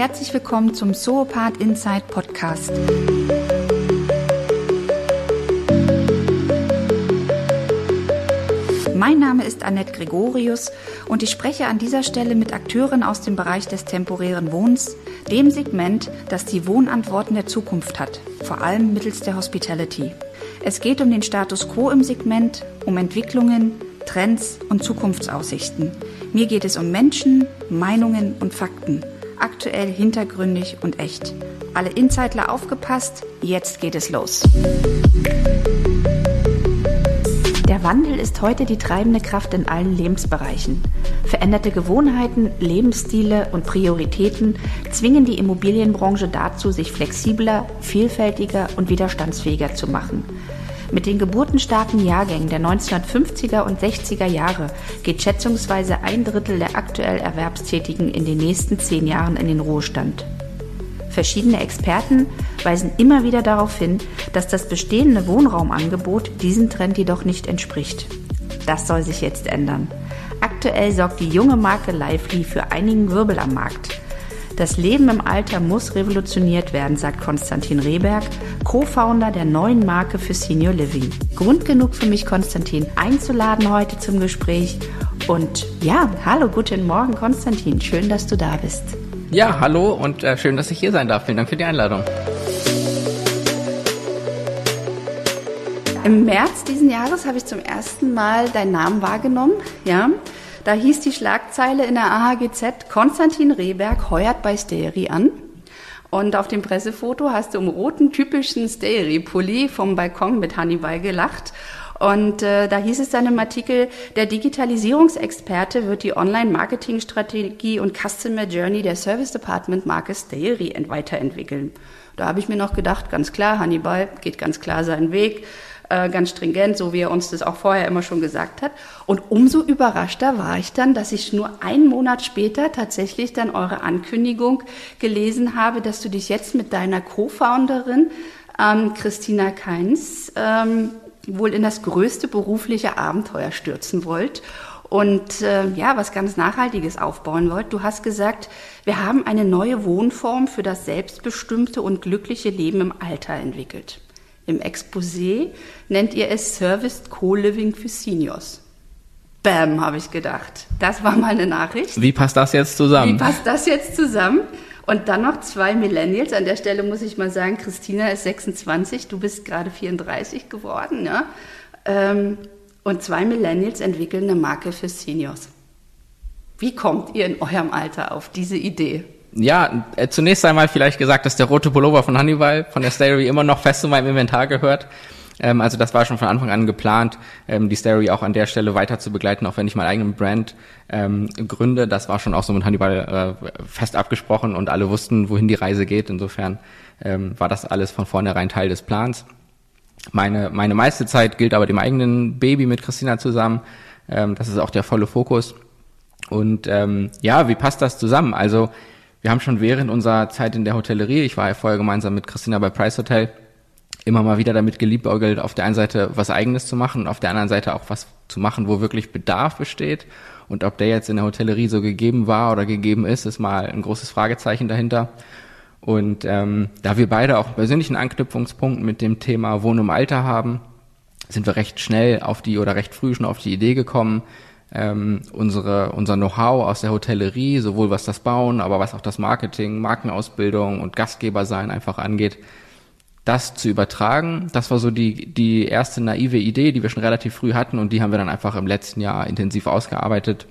herzlich willkommen zum Zoopath Inside Podcast. Mein Name ist Annette Gregorius und ich spreche an dieser Stelle mit Akteuren aus dem Bereich des temporären Wohnens, dem Segment, das die Wohnantworten der Zukunft hat, vor allem mittels der Hospitality. Es geht um den Status quo im Segment, um Entwicklungen, Trends und Zukunftsaussichten. Mir geht es um Menschen, Meinungen und Fakten. Aktuell, hintergründig und echt. Alle Insider aufgepasst, jetzt geht es los. Der Wandel ist heute die treibende Kraft in allen Lebensbereichen. Veränderte Gewohnheiten, Lebensstile und Prioritäten zwingen die Immobilienbranche dazu, sich flexibler, vielfältiger und widerstandsfähiger zu machen. Mit den geburtenstarken Jahrgängen der 1950er und 60er Jahre geht schätzungsweise ein Drittel der aktuell Erwerbstätigen in den nächsten zehn Jahren in den Ruhestand. Verschiedene Experten weisen immer wieder darauf hin, dass das bestehende Wohnraumangebot diesem Trend jedoch nicht entspricht. Das soll sich jetzt ändern. Aktuell sorgt die junge Marke Lively für einigen Wirbel am Markt. Das Leben im Alter muss revolutioniert werden, sagt Konstantin Rehberg, Co-Founder der neuen Marke für Senior Living. Grund genug für mich, Konstantin, einzuladen heute zum Gespräch. Und ja, hallo, guten Morgen, Konstantin. Schön, dass du da bist. Ja, hallo und äh, schön, dass ich hier sein darf. Vielen Dank für die Einladung. Im März diesen Jahres habe ich zum ersten Mal deinen Namen wahrgenommen. Ja, da hieß die Schlagzeile in der AHGZ, Konstantin Rehberg heuert bei Steri an. Und auf dem Pressefoto hast du im roten typischen Steri-Pulli vom Balkon mit Hannibal gelacht und äh, da hieß es dann im Artikel, der Digitalisierungsexperte wird die Online-Marketing-Strategie und Customer Journey der Service Department Marke Steri weiterentwickeln. Da habe ich mir noch gedacht, ganz klar, Hannibal geht ganz klar seinen Weg, äh, ganz stringent, so wie er uns das auch vorher immer schon gesagt hat. Und umso überraschter war ich dann, dass ich nur einen Monat später tatsächlich dann eure Ankündigung gelesen habe, dass du dich jetzt mit deiner Co-Founderin ähm, Christina Keins ähm, wohl in das größte berufliche Abenteuer stürzen wollt und äh, ja, was ganz Nachhaltiges aufbauen wollt. Du hast gesagt, wir haben eine neue Wohnform für das selbstbestimmte und glückliche Leben im Alter entwickelt. Im Exposé nennt ihr es Serviced Co-Living für Seniors. Bam, habe ich gedacht. Das war mal eine Nachricht. Wie passt das jetzt zusammen? Wie passt das jetzt zusammen? Und dann noch zwei Millennials. An der Stelle muss ich mal sagen, Christina ist 26, du bist gerade 34 geworden. Ja? Ähm, und zwei Millennials entwickeln eine Marke für Seniors. Wie kommt ihr in eurem Alter auf diese Idee? Ja, äh, zunächst einmal vielleicht gesagt, dass der rote Pullover von Hannibal von der Stereo immer noch fest zu meinem Inventar gehört. Ähm, also das war schon von Anfang an geplant, ähm, die Stereo auch an der Stelle weiter zu begleiten, auch wenn ich meinen eigenen Brand ähm, gründe. Das war schon auch so mit Hannibal äh, fest abgesprochen und alle wussten, wohin die Reise geht. Insofern ähm, war das alles von vornherein Teil des Plans. Meine, meine meiste Zeit gilt aber dem eigenen Baby mit Christina zusammen. Ähm, das ist auch der volle Fokus. Und ähm, ja, wie passt das zusammen? Also wir haben schon während unserer Zeit in der Hotellerie, ich war ja vorher gemeinsam mit Christina bei Price Hotel, immer mal wieder damit geliebäugelt, auf der einen Seite was Eigenes zu machen, auf der anderen Seite auch was zu machen, wo wirklich Bedarf besteht. Und ob der jetzt in der Hotellerie so gegeben war oder gegeben ist, ist mal ein großes Fragezeichen dahinter. Und ähm, da wir beide auch einen persönlichen Anknüpfungspunkt mit dem Thema Wohnen im Alter haben, sind wir recht schnell auf die oder recht früh schon auf die Idee gekommen, ähm, unsere, unser Know-how aus der Hotellerie, sowohl was das Bauen, aber was auch das Marketing, Markenausbildung und Gastgeber sein einfach angeht, das zu übertragen. Das war so die, die erste naive Idee, die wir schon relativ früh hatten und die haben wir dann einfach im letzten Jahr intensiv ausgearbeitet.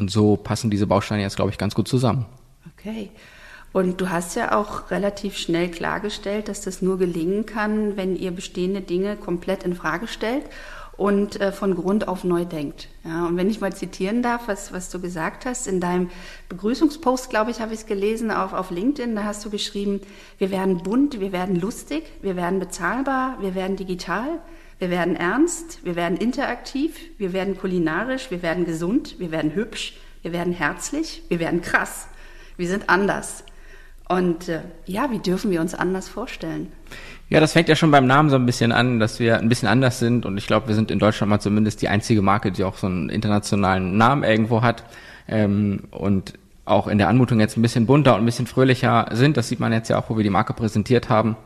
Und so passen diese Bausteine jetzt, glaube ich, ganz gut zusammen. Okay. Und du hast ja auch relativ schnell klargestellt, dass das nur gelingen kann, wenn ihr bestehende Dinge komplett in Frage stellt und äh, von Grund auf neu denkt. Ja, und wenn ich mal zitieren darf, was, was du gesagt hast, in deinem Begrüßungspost, glaube ich, habe ich es gelesen auf, auf LinkedIn, da hast du geschrieben, wir werden bunt, wir werden lustig, wir werden bezahlbar, wir werden digital, wir werden ernst, wir werden interaktiv, wir werden kulinarisch, wir werden gesund, wir werden hübsch, wir werden herzlich, wir werden krass, wir sind anders. Und äh, ja, wie dürfen wir uns anders vorstellen? Ja, das fängt ja schon beim Namen so ein bisschen an, dass wir ein bisschen anders sind und ich glaube, wir sind in Deutschland mal zumindest die einzige Marke, die auch so einen internationalen Namen irgendwo hat. Ähm, und auch in der Anmutung jetzt ein bisschen bunter und ein bisschen fröhlicher sind. Das sieht man jetzt ja auch, wo wir die Marke präsentiert haben.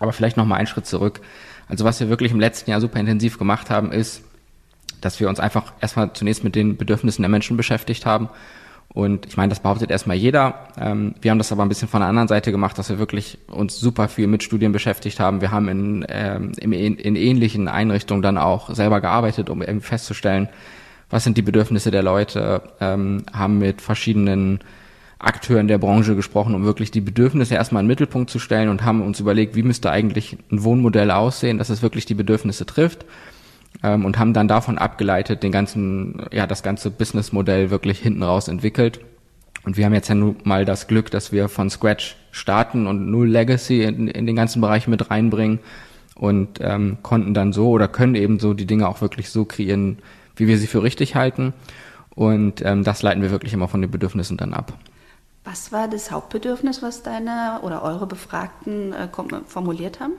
Aber vielleicht noch mal einen Schritt zurück. Also was wir wirklich im letzten Jahr super intensiv gemacht haben, ist, dass wir uns einfach erstmal zunächst mit den Bedürfnissen der Menschen beschäftigt haben. Und ich meine, das behauptet erstmal jeder. Ähm, wir haben das aber ein bisschen von der anderen Seite gemacht, dass wir wirklich uns super viel mit Studien beschäftigt haben. Wir haben in, ähm, in, ähnlichen Einrichtungen dann auch selber gearbeitet, um eben festzustellen, was sind die Bedürfnisse der Leute, ähm, haben mit verschiedenen Akteuren der Branche gesprochen, um wirklich die Bedürfnisse erstmal in den Mittelpunkt zu stellen und haben uns überlegt, wie müsste eigentlich ein Wohnmodell aussehen, dass es wirklich die Bedürfnisse trifft ähm, und haben dann davon abgeleitet den ganzen, ja, das ganze Businessmodell wirklich hinten raus entwickelt. Und wir haben jetzt ja nun mal das Glück, dass wir von Scratch starten und null Legacy in, in den ganzen Bereich mit reinbringen und ähm, konnten dann so oder können eben so die Dinge auch wirklich so kreieren, wie wir sie für richtig halten. Und ähm, das leiten wir wirklich immer von den Bedürfnissen dann ab. Was war das Hauptbedürfnis, was deine oder eure Befragten äh, formuliert haben?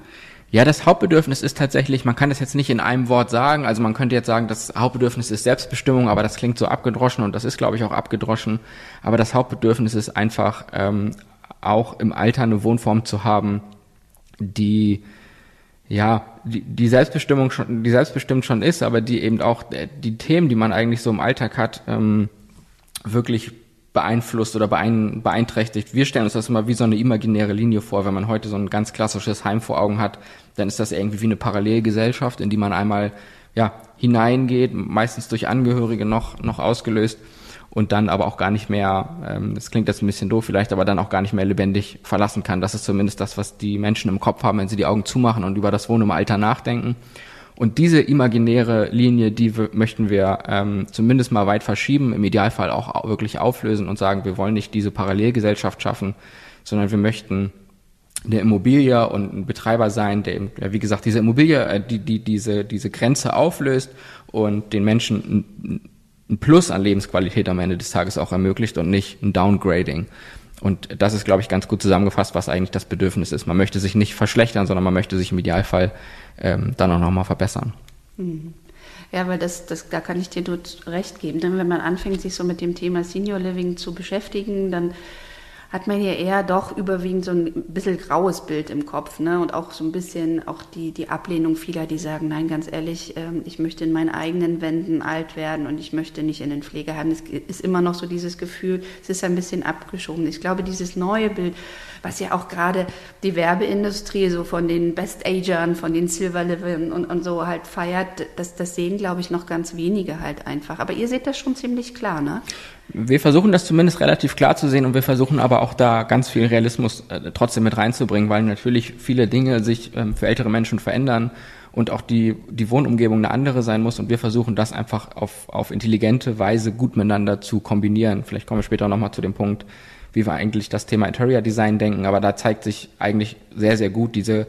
Ja, das Hauptbedürfnis ist tatsächlich, man kann das jetzt nicht in einem Wort sagen. Also man könnte jetzt sagen, das Hauptbedürfnis ist Selbstbestimmung, aber das klingt so abgedroschen und das ist, glaube ich, auch abgedroschen. Aber das Hauptbedürfnis ist einfach ähm, auch im Alter eine Wohnform zu haben, die ja, die, die Selbstbestimmung schon, die selbstbestimmt schon ist, aber die eben auch äh, die Themen, die man eigentlich so im Alltag hat, ähm, wirklich beeinflusst oder beein, beeinträchtigt. Wir stellen uns das immer wie so eine imaginäre Linie vor. Wenn man heute so ein ganz klassisches Heim vor Augen hat, dann ist das irgendwie wie eine Parallelgesellschaft, in die man einmal ja, hineingeht, meistens durch Angehörige noch, noch ausgelöst und dann aber auch gar nicht mehr, ähm, das klingt jetzt ein bisschen doof vielleicht, aber dann auch gar nicht mehr lebendig verlassen kann. Das ist zumindest das, was die Menschen im Kopf haben, wenn sie die Augen zumachen und über das Wohnen im Alter nachdenken. Und diese imaginäre Linie, die möchten wir ähm, zumindest mal weit verschieben, im Idealfall auch wirklich auflösen und sagen, wir wollen nicht diese Parallelgesellschaft schaffen, sondern wir möchten der Immobilie und ein Betreiber sein, der eben, wie gesagt, diese Immobilie, äh, die, die diese, diese Grenze auflöst und den Menschen ein, ein Plus an Lebensqualität am Ende des Tages auch ermöglicht und nicht ein Downgrading. Und das ist, glaube ich, ganz gut zusammengefasst, was eigentlich das Bedürfnis ist. Man möchte sich nicht verschlechtern, sondern man möchte sich im Idealfall ähm, dann auch nochmal verbessern. Mhm. Ja, weil das, das, da kann ich dir nur recht geben. Denn wenn man anfängt, sich so mit dem Thema Senior Living zu beschäftigen, dann hat man ja eher doch überwiegend so ein bisschen graues Bild im Kopf, ne? Und auch so ein bisschen auch die, die Ablehnung vieler, die sagen, nein, ganz ehrlich, ähm, ich möchte in meinen eigenen Wänden alt werden und ich möchte nicht in den Pflegeheim. Es ist immer noch so dieses Gefühl, es ist ein bisschen abgeschoben. Ich glaube, dieses neue Bild, was ja auch gerade die Werbeindustrie so von den Best-Agern, von den Silver Living und, und so halt feiert, das, das sehen, glaube ich, noch ganz wenige halt einfach. Aber ihr seht das schon ziemlich klar, ne? Wir versuchen das zumindest relativ klar zu sehen und wir versuchen aber auch da ganz viel Realismus äh, trotzdem mit reinzubringen, weil natürlich viele Dinge sich ähm, für ältere Menschen verändern und auch die, die Wohnumgebung eine andere sein muss und wir versuchen das einfach auf, auf intelligente Weise gut miteinander zu kombinieren. Vielleicht kommen wir später nochmal zu dem Punkt, wie wir eigentlich das Thema Interior Design denken, aber da zeigt sich eigentlich sehr, sehr gut diese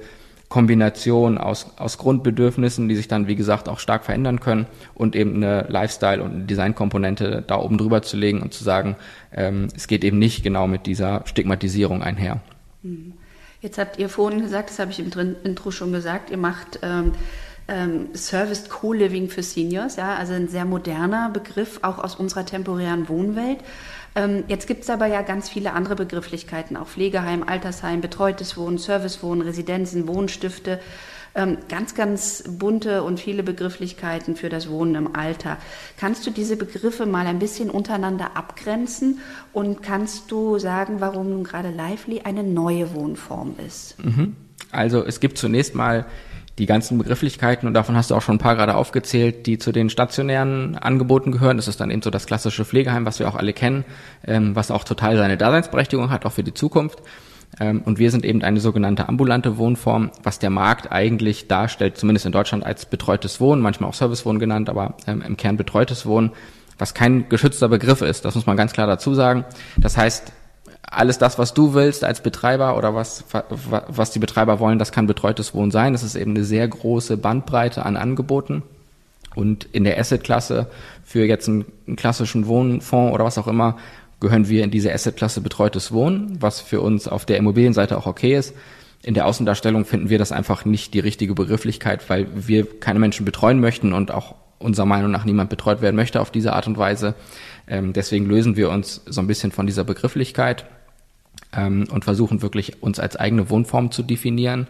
Kombination aus, aus Grundbedürfnissen, die sich dann, wie gesagt, auch stark verändern können und eben eine Lifestyle- und Designkomponente da oben drüber zu legen und zu sagen, ähm, es geht eben nicht genau mit dieser Stigmatisierung einher. Mhm. Jetzt habt ihr vorhin gesagt, das habe ich im Intro schon gesagt, ihr macht ähm, ähm, Serviced Co-Living für Seniors, ja, also ein sehr moderner Begriff, auch aus unserer temporären Wohnwelt. Ähm, jetzt gibt es aber ja ganz viele andere Begrifflichkeiten, auch Pflegeheim, Altersheim, betreutes Wohnen, Servicewohnen, Residenzen, Wohnstifte. Ähm, ganz, ganz bunte und viele Begrifflichkeiten für das Wohnen im Alter. Kannst du diese Begriffe mal ein bisschen untereinander abgrenzen und kannst du sagen, warum nun gerade Lively eine neue Wohnform ist? Mhm. Also es gibt zunächst mal die ganzen Begrifflichkeiten, und davon hast du auch schon ein paar gerade aufgezählt, die zu den stationären Angeboten gehören. Das ist dann eben so das klassische Pflegeheim, was wir auch alle kennen, ähm, was auch total seine Daseinsberechtigung hat, auch für die Zukunft. Ähm, und wir sind eben eine sogenannte ambulante Wohnform, was der Markt eigentlich darstellt, zumindest in Deutschland als betreutes Wohnen, manchmal auch Servicewohnen genannt, aber ähm, im Kern betreutes Wohnen, was kein geschützter Begriff ist. Das muss man ganz klar dazu sagen. Das heißt, alles das, was du willst als Betreiber oder was, was die Betreiber wollen, das kann betreutes Wohnen sein. Das ist eben eine sehr große Bandbreite an Angeboten. Und in der Asset-Klasse für jetzt einen, einen klassischen Wohnfonds oder was auch immer, gehören wir in diese Asset-Klasse betreutes Wohnen, was für uns auf der Immobilienseite auch okay ist. In der Außendarstellung finden wir das einfach nicht die richtige Begrifflichkeit, weil wir keine Menschen betreuen möchten und auch unserer Meinung nach niemand betreut werden möchte auf diese Art und Weise. Ähm, deswegen lösen wir uns so ein bisschen von dieser Begrifflichkeit ähm, und versuchen wirklich uns als eigene Wohnform zu definieren.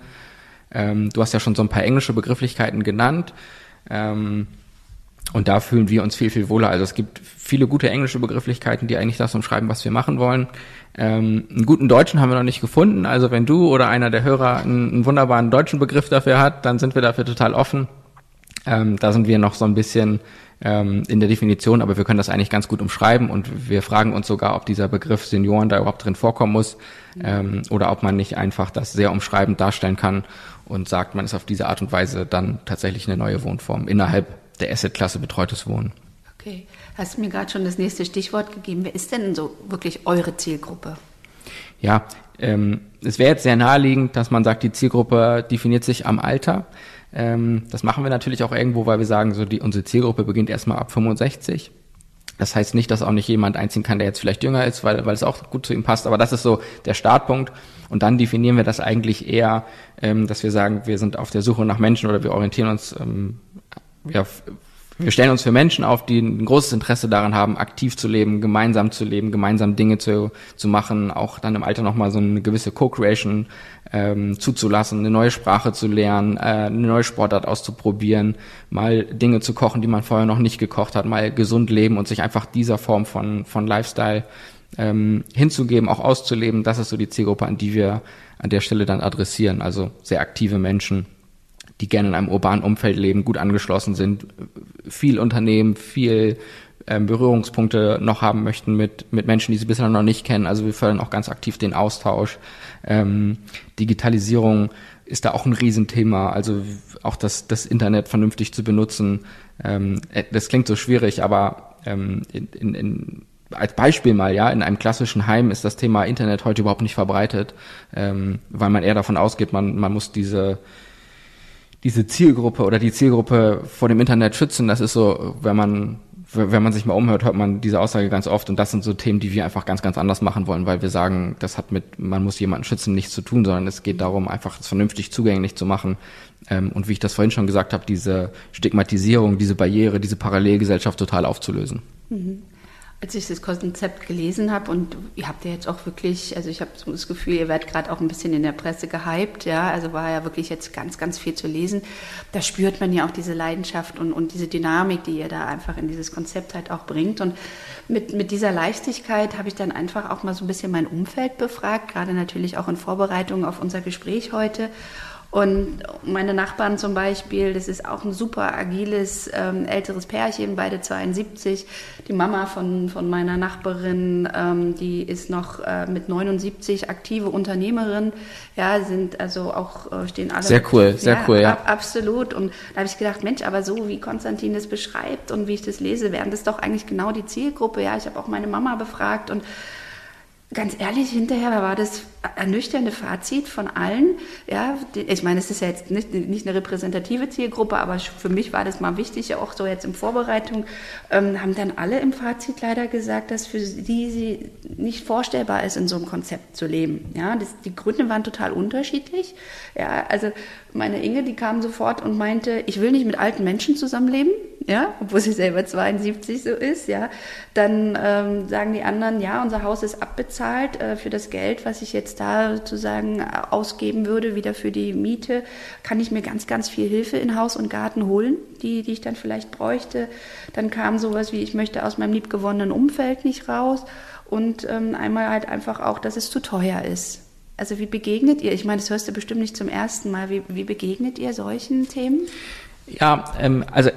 Ähm, du hast ja schon so ein paar englische Begrifflichkeiten genannt. Ähm, und da fühlen wir uns viel, viel wohler. Also es gibt viele gute englische Begrifflichkeiten, die eigentlich das umschreiben, was wir machen wollen. Ähm, einen guten deutschen haben wir noch nicht gefunden. Also wenn du oder einer der Hörer einen, einen wunderbaren deutschen Begriff dafür hat, dann sind wir dafür total offen. Ähm, da sind wir noch so ein bisschen ähm, in der Definition, aber wir können das eigentlich ganz gut umschreiben und wir fragen uns sogar, ob dieser Begriff Senioren da überhaupt drin vorkommen muss ähm, oder ob man nicht einfach das sehr umschreibend darstellen kann und sagt, man ist auf diese Art und Weise dann tatsächlich eine neue Wohnform innerhalb der Asset-Klasse betreutes Wohnen. Okay, hast du mir gerade schon das nächste Stichwort gegeben. Wer ist denn so wirklich eure Zielgruppe? Ja, ähm, es wäre jetzt sehr naheliegend, dass man sagt, die Zielgruppe definiert sich am Alter. Ähm, das machen wir natürlich auch irgendwo, weil wir sagen, so die, unsere Zielgruppe beginnt erstmal ab 65. Das heißt nicht, dass auch nicht jemand einziehen kann, der jetzt vielleicht jünger ist, weil, weil es auch gut zu ihm passt, aber das ist so der Startpunkt. Und dann definieren wir das eigentlich eher, ähm, dass wir sagen, wir sind auf der Suche nach Menschen oder wir orientieren uns ähm, ja, wir stellen uns für Menschen auf, die ein großes Interesse daran haben, aktiv zu leben, gemeinsam zu leben, gemeinsam Dinge zu, zu machen, auch dann im Alter nochmal so eine gewisse Co-Creation ähm, zuzulassen, eine neue Sprache zu lernen, äh, eine neue Sportart auszuprobieren, mal Dinge zu kochen, die man vorher noch nicht gekocht hat, mal gesund leben und sich einfach dieser Form von, von Lifestyle ähm, hinzugeben, auch auszuleben. Das ist so die Zielgruppe, an die wir an der Stelle dann adressieren. Also sehr aktive Menschen die gerne in einem urbanen Umfeld leben, gut angeschlossen sind, viel Unternehmen, viel ähm, Berührungspunkte noch haben möchten mit, mit Menschen, die sie bisher noch nicht kennen. Also wir fördern auch ganz aktiv den Austausch. Ähm, Digitalisierung ist da auch ein Riesenthema. Also auch das, das Internet vernünftig zu benutzen. Ähm, äh, das klingt so schwierig, aber ähm, in, in, in als Beispiel mal, ja, in einem klassischen Heim ist das Thema Internet heute überhaupt nicht verbreitet, ähm, weil man eher davon ausgeht, man, man muss diese diese Zielgruppe oder die Zielgruppe vor dem Internet schützen, das ist so, wenn man wenn man sich mal umhört, hört man diese Aussage ganz oft und das sind so Themen, die wir einfach ganz, ganz anders machen wollen, weil wir sagen, das hat mit, man muss jemanden schützen, nichts zu tun, sondern es geht darum, einfach es vernünftig zugänglich zu machen. Ähm, und wie ich das vorhin schon gesagt habe, diese Stigmatisierung, diese Barriere, diese Parallelgesellschaft total aufzulösen. Mhm als ich das Konzept gelesen habe und ihr habt ja jetzt auch wirklich, also ich habe so das Gefühl, ihr werdet gerade auch ein bisschen in der Presse gehypt, ja, also war ja wirklich jetzt ganz, ganz viel zu lesen. Da spürt man ja auch diese Leidenschaft und, und diese Dynamik, die ihr da einfach in dieses Konzept halt auch bringt. Und mit, mit dieser Leichtigkeit habe ich dann einfach auch mal so ein bisschen mein Umfeld befragt, gerade natürlich auch in Vorbereitung auf unser Gespräch heute. Und meine Nachbarn zum Beispiel, das ist auch ein super agiles ähm, älteres Pärchen, beide 72. Die Mama von, von meiner Nachbarin, ähm, die ist noch äh, mit 79 aktive Unternehmerin. Ja, sind also auch, äh, stehen alle. Sehr cool, sehr ja, cool, ja. Ab, absolut. Und da habe ich gedacht, Mensch, aber so wie Konstantin das beschreibt und wie ich das lese, wären das doch eigentlich genau die Zielgruppe. Ja, ich habe auch meine Mama befragt und ganz ehrlich, hinterher war das ernüchternde Fazit von allen. Ja, ich meine, es ist ja jetzt nicht, nicht eine repräsentative Zielgruppe, aber für mich war das mal wichtig, auch so jetzt in Vorbereitung, ähm, haben dann alle im Fazit leider gesagt, dass für die sie nicht vorstellbar ist, in so einem Konzept zu leben. Ja, das, die Gründe waren total unterschiedlich. Ja, also meine Inge, die kam sofort und meinte, ich will nicht mit alten Menschen zusammenleben ja, obwohl sie selber 72 so ist, ja, dann ähm, sagen die anderen, ja, unser Haus ist abbezahlt äh, für das Geld, was ich jetzt da sozusagen ausgeben würde, wieder für die Miete, kann ich mir ganz, ganz viel Hilfe in Haus und Garten holen, die, die ich dann vielleicht bräuchte. Dann kam sowas wie, ich möchte aus meinem liebgewonnenen Umfeld nicht raus und ähm, einmal halt einfach auch, dass es zu teuer ist. Also wie begegnet ihr? Ich meine, das hörst du bestimmt nicht zum ersten Mal. Wie, wie begegnet ihr solchen Themen? Ja, ähm, also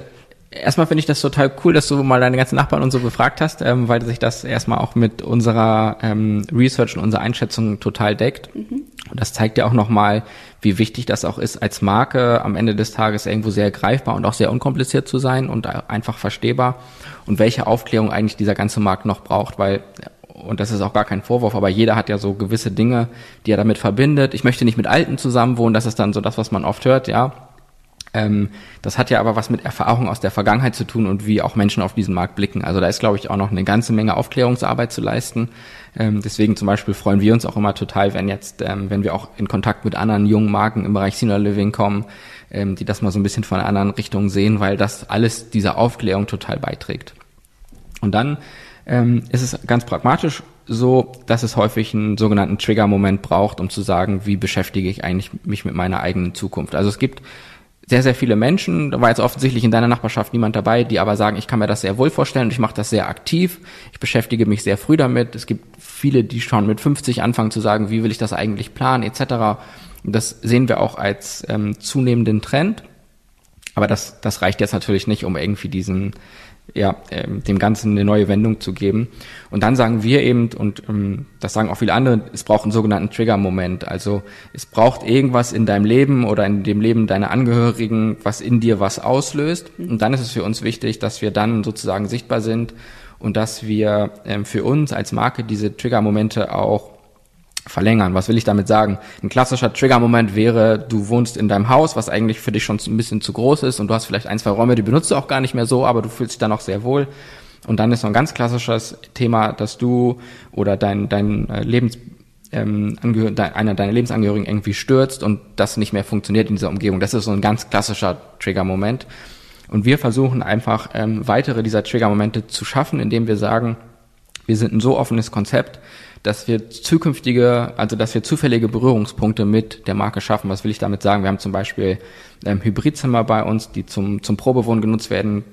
erstmal finde ich das total cool, dass du mal deine ganzen Nachbarn und so befragt hast, ähm, weil sich das erstmal auch mit unserer ähm, Research und unserer Einschätzung total deckt. Mhm. Und das zeigt ja auch nochmal, wie wichtig das auch ist, als Marke am Ende des Tages irgendwo sehr greifbar und auch sehr unkompliziert zu sein und einfach verstehbar und welche Aufklärung eigentlich dieser ganze Markt noch braucht, weil und das ist auch gar kein Vorwurf, aber jeder hat ja so gewisse Dinge, die er damit verbindet. Ich möchte nicht mit Alten zusammenwohnen, das ist dann so das, was man oft hört, ja. Ähm, das hat ja aber was mit Erfahrung aus der Vergangenheit zu tun und wie auch Menschen auf diesen Markt blicken. Also da ist, glaube ich, auch noch eine ganze Menge Aufklärungsarbeit zu leisten. Ähm, deswegen zum Beispiel freuen wir uns auch immer total, wenn jetzt, ähm, wenn wir auch in Kontakt mit anderen jungen Marken im Bereich Senior Living kommen, ähm, die das mal so ein bisschen von einer anderen Richtung sehen, weil das alles dieser Aufklärung total beiträgt. Und dann ähm, ist es ganz pragmatisch so, dass es häufig einen sogenannten Trigger-Moment braucht, um zu sagen, wie beschäftige ich eigentlich mich mit meiner eigenen Zukunft. Also es gibt sehr, sehr viele Menschen, da war jetzt offensichtlich in deiner Nachbarschaft niemand dabei, die aber sagen, ich kann mir das sehr wohl vorstellen und ich mache das sehr aktiv, ich beschäftige mich sehr früh damit. Es gibt viele, die schon mit 50 anfangen zu sagen, wie will ich das eigentlich planen, etc. Das sehen wir auch als ähm, zunehmenden Trend. Aber das, das reicht jetzt natürlich nicht, um irgendwie diesen, ja, ähm, dem Ganzen eine neue Wendung zu geben. Und dann sagen wir eben, und ähm, das sagen auch viele andere, es braucht einen sogenannten Trigger-Moment. Also es braucht irgendwas in deinem Leben oder in dem Leben deiner Angehörigen, was in dir was auslöst. Und dann ist es für uns wichtig, dass wir dann sozusagen sichtbar sind und dass wir ähm, für uns als Marke diese Trigger-Momente auch verlängern. Was will ich damit sagen? Ein klassischer Trigger-Moment wäre, du wohnst in deinem Haus, was eigentlich für dich schon ein bisschen zu groß ist und du hast vielleicht ein, zwei Räume, die benutzt du auch gar nicht mehr so, aber du fühlst dich dann auch sehr wohl. Und dann ist so ein ganz klassisches Thema, dass du oder dein, dein äh, Lebens, ähm, einer deiner Lebensangehörigen irgendwie stürzt und das nicht mehr funktioniert in dieser Umgebung. Das ist so ein ganz klassischer Trigger-Moment. Und wir versuchen einfach ähm, weitere dieser Trigger-Momente zu schaffen, indem wir sagen, wir sind ein so offenes Konzept, dass wir zukünftige, also dass wir zufällige Berührungspunkte mit der Marke schaffen. Was will ich damit sagen? Wir haben zum Beispiel ähm, Hybridzimmer bei uns, die zum, zum Probewohnen genutzt werden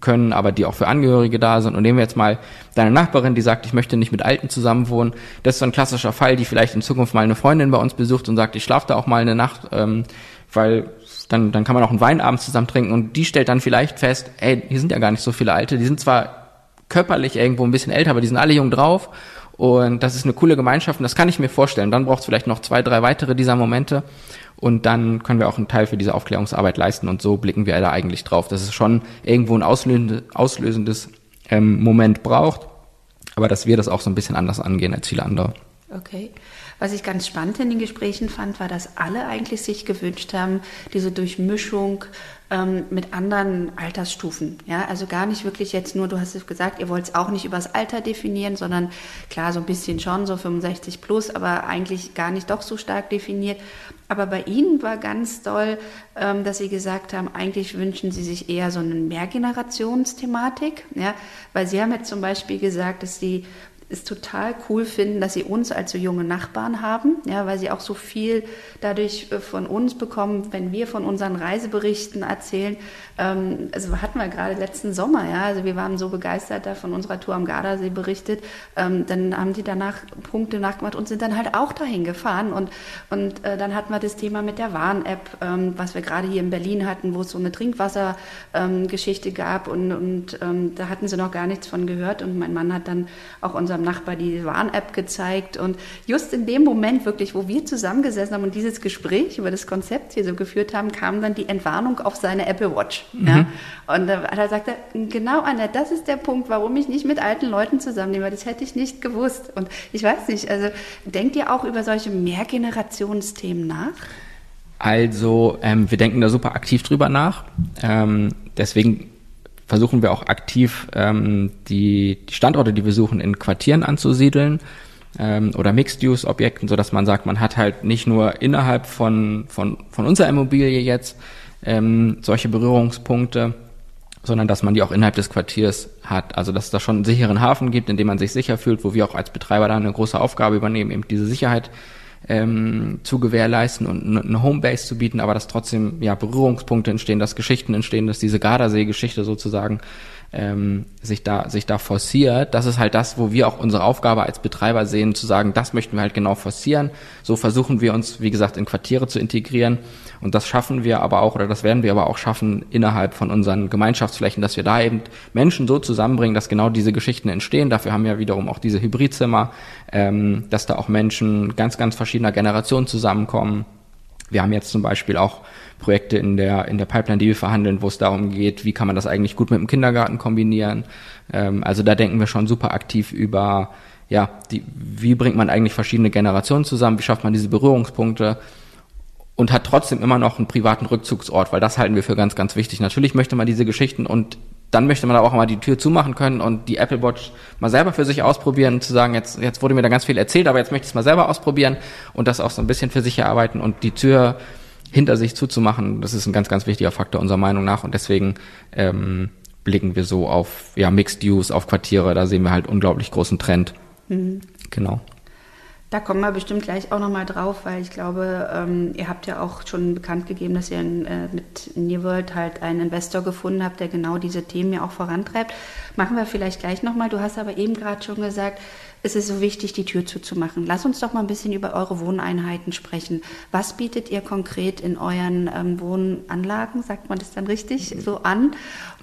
können, aber die auch für Angehörige da sind. Und nehmen wir jetzt mal deine Nachbarin, die sagt, ich möchte nicht mit Alten zusammenwohnen. Das ist so ein klassischer Fall, die vielleicht in Zukunft mal eine Freundin bei uns besucht und sagt, ich schlafe da auch mal eine Nacht, ähm, weil dann, dann kann man auch einen Weinabend zusammen trinken und die stellt dann vielleicht fest, ey, hier sind ja gar nicht so viele Alte, die sind zwar körperlich irgendwo ein bisschen älter, aber die sind alle jung drauf und das ist eine coole Gemeinschaft und das kann ich mir vorstellen. Dann braucht es vielleicht noch zwei, drei weitere dieser Momente und dann können wir auch einen Teil für diese Aufklärungsarbeit leisten und so blicken wir da eigentlich drauf, dass es schon irgendwo ein auslösendes, auslösendes ähm, Moment braucht, aber dass wir das auch so ein bisschen anders angehen als viele andere. Okay. Was ich ganz spannend in den Gesprächen fand, war, dass alle eigentlich sich gewünscht haben, diese Durchmischung ähm, mit anderen Altersstufen. Ja, also gar nicht wirklich jetzt nur, du hast es gesagt, ihr wollt es auch nicht übers Alter definieren, sondern klar, so ein bisschen schon, so 65 plus, aber eigentlich gar nicht doch so stark definiert. Aber bei Ihnen war ganz toll, ähm, dass Sie gesagt haben, eigentlich wünschen Sie sich eher so eine Mehrgenerationsthematik, ja, weil Sie haben jetzt zum Beispiel gesagt, dass Sie es total cool finden, dass sie uns als so junge Nachbarn haben, ja, weil sie auch so viel dadurch äh, von uns bekommen, wenn wir von unseren Reiseberichten erzählen. Ähm, also hatten wir gerade letzten Sommer, ja, also wir waren so begeistert da von unserer Tour am Gardasee berichtet. Ähm, dann haben die danach Punkte nachgemacht und sind dann halt auch dahin gefahren und und äh, dann hatten wir das Thema mit der Warn-App, ähm, was wir gerade hier in Berlin hatten, wo es so eine Trinkwassergeschichte gab und und ähm, da hatten sie noch gar nichts von gehört und mein Mann hat dann auch unser unserem Nachbar die Warn-App gezeigt. Und just in dem Moment wirklich, wo wir zusammengesessen haben und dieses Gespräch über das Konzept hier so geführt haben, kam dann die Entwarnung auf seine Apple Watch. Mhm. Ja? Und da, da sagte er, genau, Annette, das ist der Punkt, warum ich nicht mit alten Leuten zusammennehme. Das hätte ich nicht gewusst. Und ich weiß nicht, also denkt ihr auch über solche Mehrgenerationsthemen nach? Also, ähm, wir denken da super aktiv drüber nach. Ähm, deswegen versuchen wir auch aktiv ähm, die, die Standorte, die wir suchen, in Quartieren anzusiedeln ähm, oder Mixed-Use-Objekten, so dass man sagt, man hat halt nicht nur innerhalb von, von, von unserer Immobilie jetzt ähm, solche Berührungspunkte, sondern dass man die auch innerhalb des Quartiers hat. Also dass es da schon einen sicheren Hafen gibt, in dem man sich sicher fühlt, wo wir auch als Betreiber da eine große Aufgabe übernehmen, eben diese Sicherheit ähm, zu gewährleisten und eine Homebase zu bieten, aber dass trotzdem ja Berührungspunkte entstehen, dass Geschichten entstehen, dass diese Gardasee-Geschichte sozusagen ähm, sich da sich da forciert. Das ist halt das, wo wir auch unsere Aufgabe als Betreiber sehen, zu sagen, das möchten wir halt genau forcieren. So versuchen wir uns, wie gesagt, in Quartiere zu integrieren und das schaffen wir aber auch oder das werden wir aber auch schaffen innerhalb von unseren Gemeinschaftsflächen, dass wir da eben Menschen so zusammenbringen, dass genau diese Geschichten entstehen. Dafür haben wir wiederum auch diese Hybridzimmer, ähm, dass da auch Menschen ganz ganz verschiedener Generationen zusammenkommen. Wir haben jetzt zum Beispiel auch Projekte in der, in der Pipeline, die wir verhandeln, wo es darum geht, wie kann man das eigentlich gut mit dem Kindergarten kombinieren. Ähm, also da denken wir schon super aktiv über, ja, die, wie bringt man eigentlich verschiedene Generationen zusammen, wie schafft man diese Berührungspunkte und hat trotzdem immer noch einen privaten Rückzugsort, weil das halten wir für ganz, ganz wichtig. Natürlich möchte man diese Geschichten und dann möchte man auch mal die Tür zumachen können und die Apple Watch mal selber für sich ausprobieren, zu sagen, jetzt, jetzt wurde mir da ganz viel erzählt, aber jetzt möchte ich es mal selber ausprobieren und das auch so ein bisschen für sich erarbeiten und die Tür hinter sich zuzumachen, das ist ein ganz, ganz wichtiger Faktor unserer Meinung nach und deswegen ähm, blicken wir so auf ja, Mixed Use, auf Quartiere, da sehen wir halt unglaublich großen Trend. Mhm. Genau. Da kommen wir bestimmt gleich auch nochmal drauf, weil ich glaube, ähm, ihr habt ja auch schon bekannt gegeben, dass ihr in, äh, mit New World halt einen Investor gefunden habt, der genau diese Themen ja auch vorantreibt. Machen wir vielleicht gleich nochmal. Du hast aber eben gerade schon gesagt, es ist so wichtig, die Tür zuzumachen. Lass uns doch mal ein bisschen über eure Wohneinheiten sprechen. Was bietet ihr konkret in euren ähm, Wohnanlagen, sagt man das dann richtig, so an?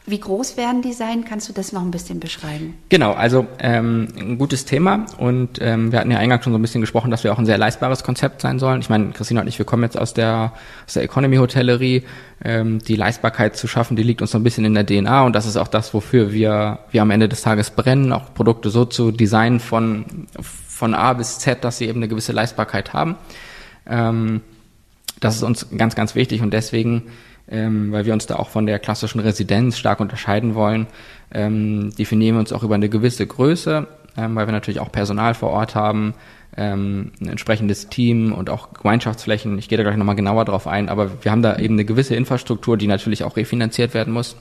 Wie groß werden die sein? Kannst du das noch ein bisschen beschreiben? Genau, also ähm, ein gutes Thema und ähm, wir hatten ja eingangs schon so ein bisschen gesprochen, dass wir auch ein sehr leistbares Konzept sein sollen. Ich meine, Christina und ich, wir kommen jetzt aus der, aus der Economy-Hotellerie. Ähm, die Leistbarkeit zu schaffen, die liegt uns so ein bisschen in der DNA und das ist auch das, wofür wir, wir am Ende des Tages brennen, auch Produkte so zu designen von, von A bis Z, dass sie eben eine gewisse Leistbarkeit haben. Ähm, das ist uns ganz, ganz wichtig und deswegen ähm, weil wir uns da auch von der klassischen Residenz stark unterscheiden wollen, ähm, definieren wir uns auch über eine gewisse Größe, ähm, weil wir natürlich auch Personal vor Ort haben, ähm, ein entsprechendes Team und auch Gemeinschaftsflächen. Ich gehe da gleich nochmal genauer drauf ein, aber wir haben da eben eine gewisse Infrastruktur, die natürlich auch refinanziert werden muss.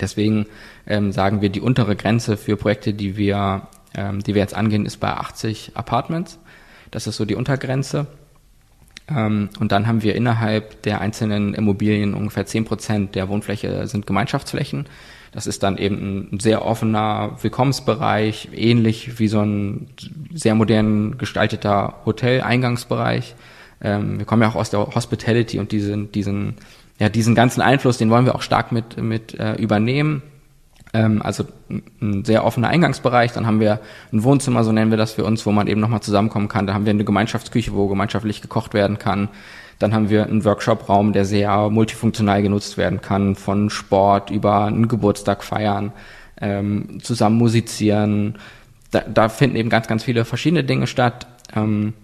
Deswegen ähm, sagen wir, die untere Grenze für Projekte, die wir, ähm, die wir jetzt angehen, ist bei 80 Apartments. Das ist so die Untergrenze. Ähm, und dann haben wir innerhalb der einzelnen Immobilien ungefähr zehn Prozent der Wohnfläche sind Gemeinschaftsflächen. Das ist dann eben ein sehr offener Willkommensbereich, ähnlich wie so ein sehr modern gestalteter Hotel-Eingangsbereich. Ähm, wir kommen ja auch aus der Hospitality und diesen, diesen, ja, diesen ganzen Einfluss, den wollen wir auch stark mit, mit äh, übernehmen. Ähm, also ein sehr offener Eingangsbereich. Dann haben wir ein Wohnzimmer, so nennen wir das für uns, wo man eben nochmal zusammenkommen kann. Da haben wir eine Gemeinschaftsküche, wo gemeinschaftlich gekocht werden kann. Dann haben wir einen Workshop-Raum, der sehr multifunktional genutzt werden kann, von Sport über einen Geburtstag feiern, ähm, zusammen musizieren. Da, da, finden eben ganz, ganz viele verschiedene Dinge statt. Ähm,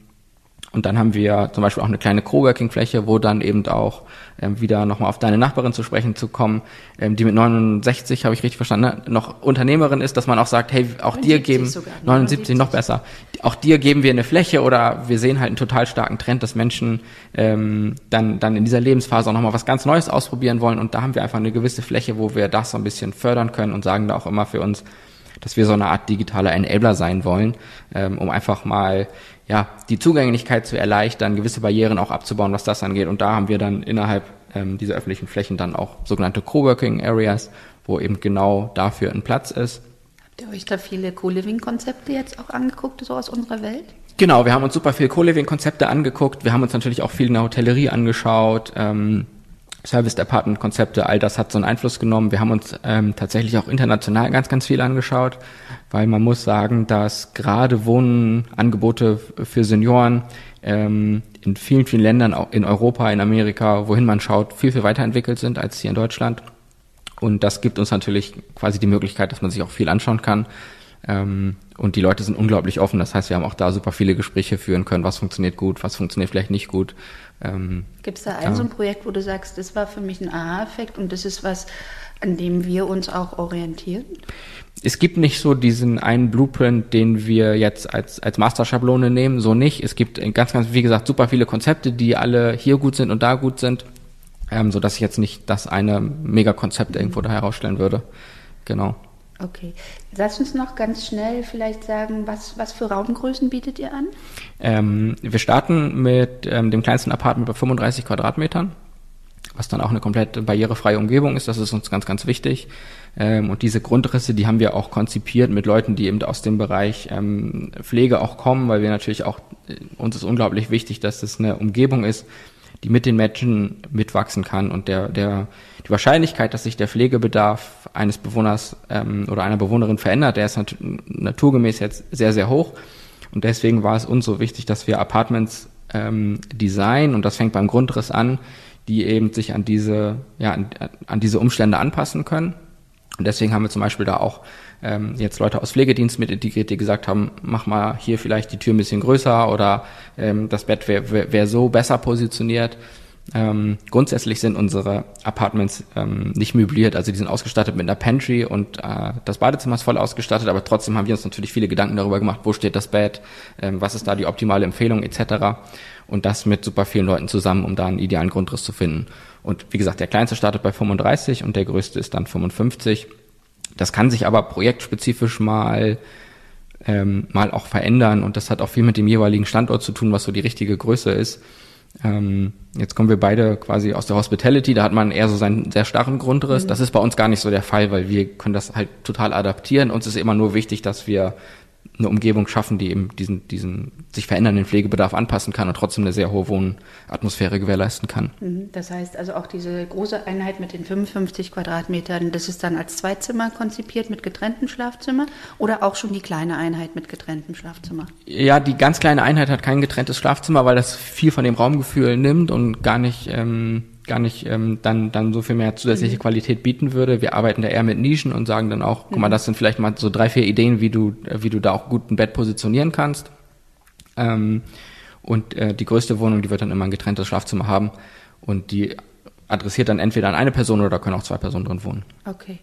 und dann haben wir zum Beispiel auch eine kleine Coworking-Fläche, wo dann eben auch ähm, wieder nochmal auf deine Nachbarin zu sprechen zu kommen, ähm, die mit 69, habe ich richtig verstanden, ne, noch Unternehmerin ist, dass man auch sagt, hey, auch dir geben, sogar, 79, 79 noch besser, auch dir geben wir eine Fläche oder wir sehen halt einen total starken Trend, dass Menschen ähm, dann, dann in dieser Lebensphase auch nochmal was ganz Neues ausprobieren wollen. Und da haben wir einfach eine gewisse Fläche, wo wir das so ein bisschen fördern können und sagen da auch immer für uns, dass wir so eine Art digitaler Enabler sein wollen, ähm, um einfach mal ja, die Zugänglichkeit zu erleichtern, gewisse Barrieren auch abzubauen, was das angeht. Und da haben wir dann innerhalb ähm, dieser öffentlichen Flächen dann auch sogenannte Coworking Areas, wo eben genau dafür ein Platz ist. Habt ihr euch da viele Co-Living-Konzepte jetzt auch angeguckt, so aus unserer Welt? Genau, wir haben uns super viel Co-Living-Konzepte angeguckt. Wir haben uns natürlich auch viel in der Hotellerie angeschaut. Ähm, Service Department Konzepte, all das hat so einen Einfluss genommen. Wir haben uns ähm, tatsächlich auch international ganz, ganz viel angeschaut, weil man muss sagen, dass gerade Wohnangebote für Senioren ähm, in vielen, vielen Ländern, auch in Europa, in Amerika, wohin man schaut, viel, viel weiterentwickelt sind als hier in Deutschland. Und das gibt uns natürlich quasi die Möglichkeit, dass man sich auch viel anschauen kann. Ähm, und die Leute sind unglaublich offen. Das heißt, wir haben auch da super viele Gespräche führen können, was funktioniert gut, was funktioniert vielleicht nicht gut. Ähm, Gibt es da ein ja. so ein Projekt, wo du sagst, das war für mich ein Aha-Effekt und das ist was, an dem wir uns auch orientieren? Es gibt nicht so diesen einen Blueprint, den wir jetzt als, als Masterschablone nehmen, so nicht. Es gibt ganz, ganz, wie gesagt, super viele Konzepte, die alle hier gut sind und da gut sind, ähm, so dass ich jetzt nicht das eine Megakonzept irgendwo da herausstellen würde. Genau. Okay. Lass uns noch ganz schnell vielleicht sagen, was, was für Raumgrößen bietet ihr an? Ähm, wir starten mit ähm, dem kleinsten Apartment bei 35 Quadratmetern, was dann auch eine komplett barrierefreie Umgebung ist. Das ist uns ganz, ganz wichtig. Ähm, und diese Grundrisse, die haben wir auch konzipiert mit Leuten, die eben aus dem Bereich ähm, Pflege auch kommen, weil wir natürlich auch, äh, uns ist unglaublich wichtig, dass es eine Umgebung ist, die mit den Menschen mitwachsen kann und der, der, die Wahrscheinlichkeit, dass sich der Pflegebedarf eines Bewohners ähm, oder einer Bewohnerin verändert, der ist nat naturgemäß jetzt sehr, sehr hoch. Und deswegen war es uns so wichtig, dass wir Apartments ähm, designen und das fängt beim Grundriss an, die eben sich an diese, ja, an, an diese Umstände anpassen können. Und deswegen haben wir zum Beispiel da auch ähm, jetzt Leute aus Pflegedienst mit integriert, die gesagt haben, mach mal hier vielleicht die Tür ein bisschen größer oder ähm, das Bett wäre wär, wär so besser positioniert. Ähm, grundsätzlich sind unsere Apartments ähm, nicht möbliert, also die sind ausgestattet mit einer Pantry und äh, das Badezimmer ist voll ausgestattet, aber trotzdem haben wir uns natürlich viele Gedanken darüber gemacht, wo steht das Bett, ähm, was ist da die optimale Empfehlung etc. Und das mit super vielen Leuten zusammen, um da einen idealen Grundriss zu finden. Und wie gesagt, der kleinste startet bei 35 und der größte ist dann 55. Das kann sich aber projektspezifisch mal ähm, mal auch verändern und das hat auch viel mit dem jeweiligen Standort zu tun, was so die richtige Größe ist. Ähm, jetzt kommen wir beide quasi aus der Hospitality, da hat man eher so seinen sehr starren Grundriss. Mhm. Das ist bei uns gar nicht so der Fall, weil wir können das halt total adaptieren. Uns ist immer nur wichtig, dass wir eine Umgebung schaffen, die eben diesen, diesen sich verändernden Pflegebedarf anpassen kann und trotzdem eine sehr hohe Wohnatmosphäre gewährleisten kann. Mhm. Das heißt also auch diese große Einheit mit den 55 Quadratmetern, das ist dann als Zweizimmer konzipiert mit getrenntem Schlafzimmer oder auch schon die kleine Einheit mit getrenntem Schlafzimmer? Ja, die ganz kleine Einheit hat kein getrenntes Schlafzimmer, weil das viel von dem Raumgefühl nimmt und gar nicht ähm, gar nicht ähm, dann, dann so viel mehr zusätzliche mhm. Qualität bieten würde. Wir arbeiten da eher mit Nischen und sagen dann auch, guck mal, mhm. das sind vielleicht mal so drei, vier Ideen, wie du, wie du da auch gut ein Bett positionieren kannst. Ähm, und äh, die größte Wohnung, die wird dann immer ein getrenntes Schlafzimmer haben. Und die adressiert dann entweder an eine Person oder können auch zwei Personen drin wohnen. Okay.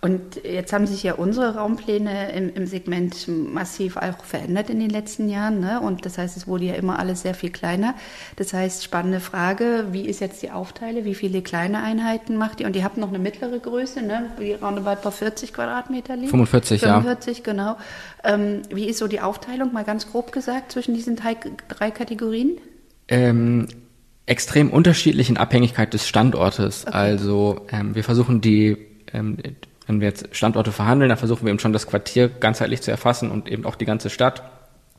Und jetzt haben sich ja unsere Raumpläne im, im Segment massiv auch verändert in den letzten Jahren. Ne? Und das heißt, es wurde ja immer alles sehr viel kleiner. Das heißt, spannende Frage, wie ist jetzt die Aufteile? Wie viele kleine Einheiten macht ihr? Und ihr habt noch eine mittlere Größe, ne? die roundabout bei 40 Quadratmeter liegt. 45, 45 ja. 45, genau. Ähm, wie ist so die Aufteilung, mal ganz grob gesagt, zwischen diesen drei, drei Kategorien? Ähm, extrem unterschiedlich in Abhängigkeit des Standortes. Okay. Also ähm, wir versuchen die, ähm, wenn wir jetzt Standorte verhandeln, dann versuchen wir eben schon das Quartier ganzheitlich zu erfassen und eben auch die ganze Stadt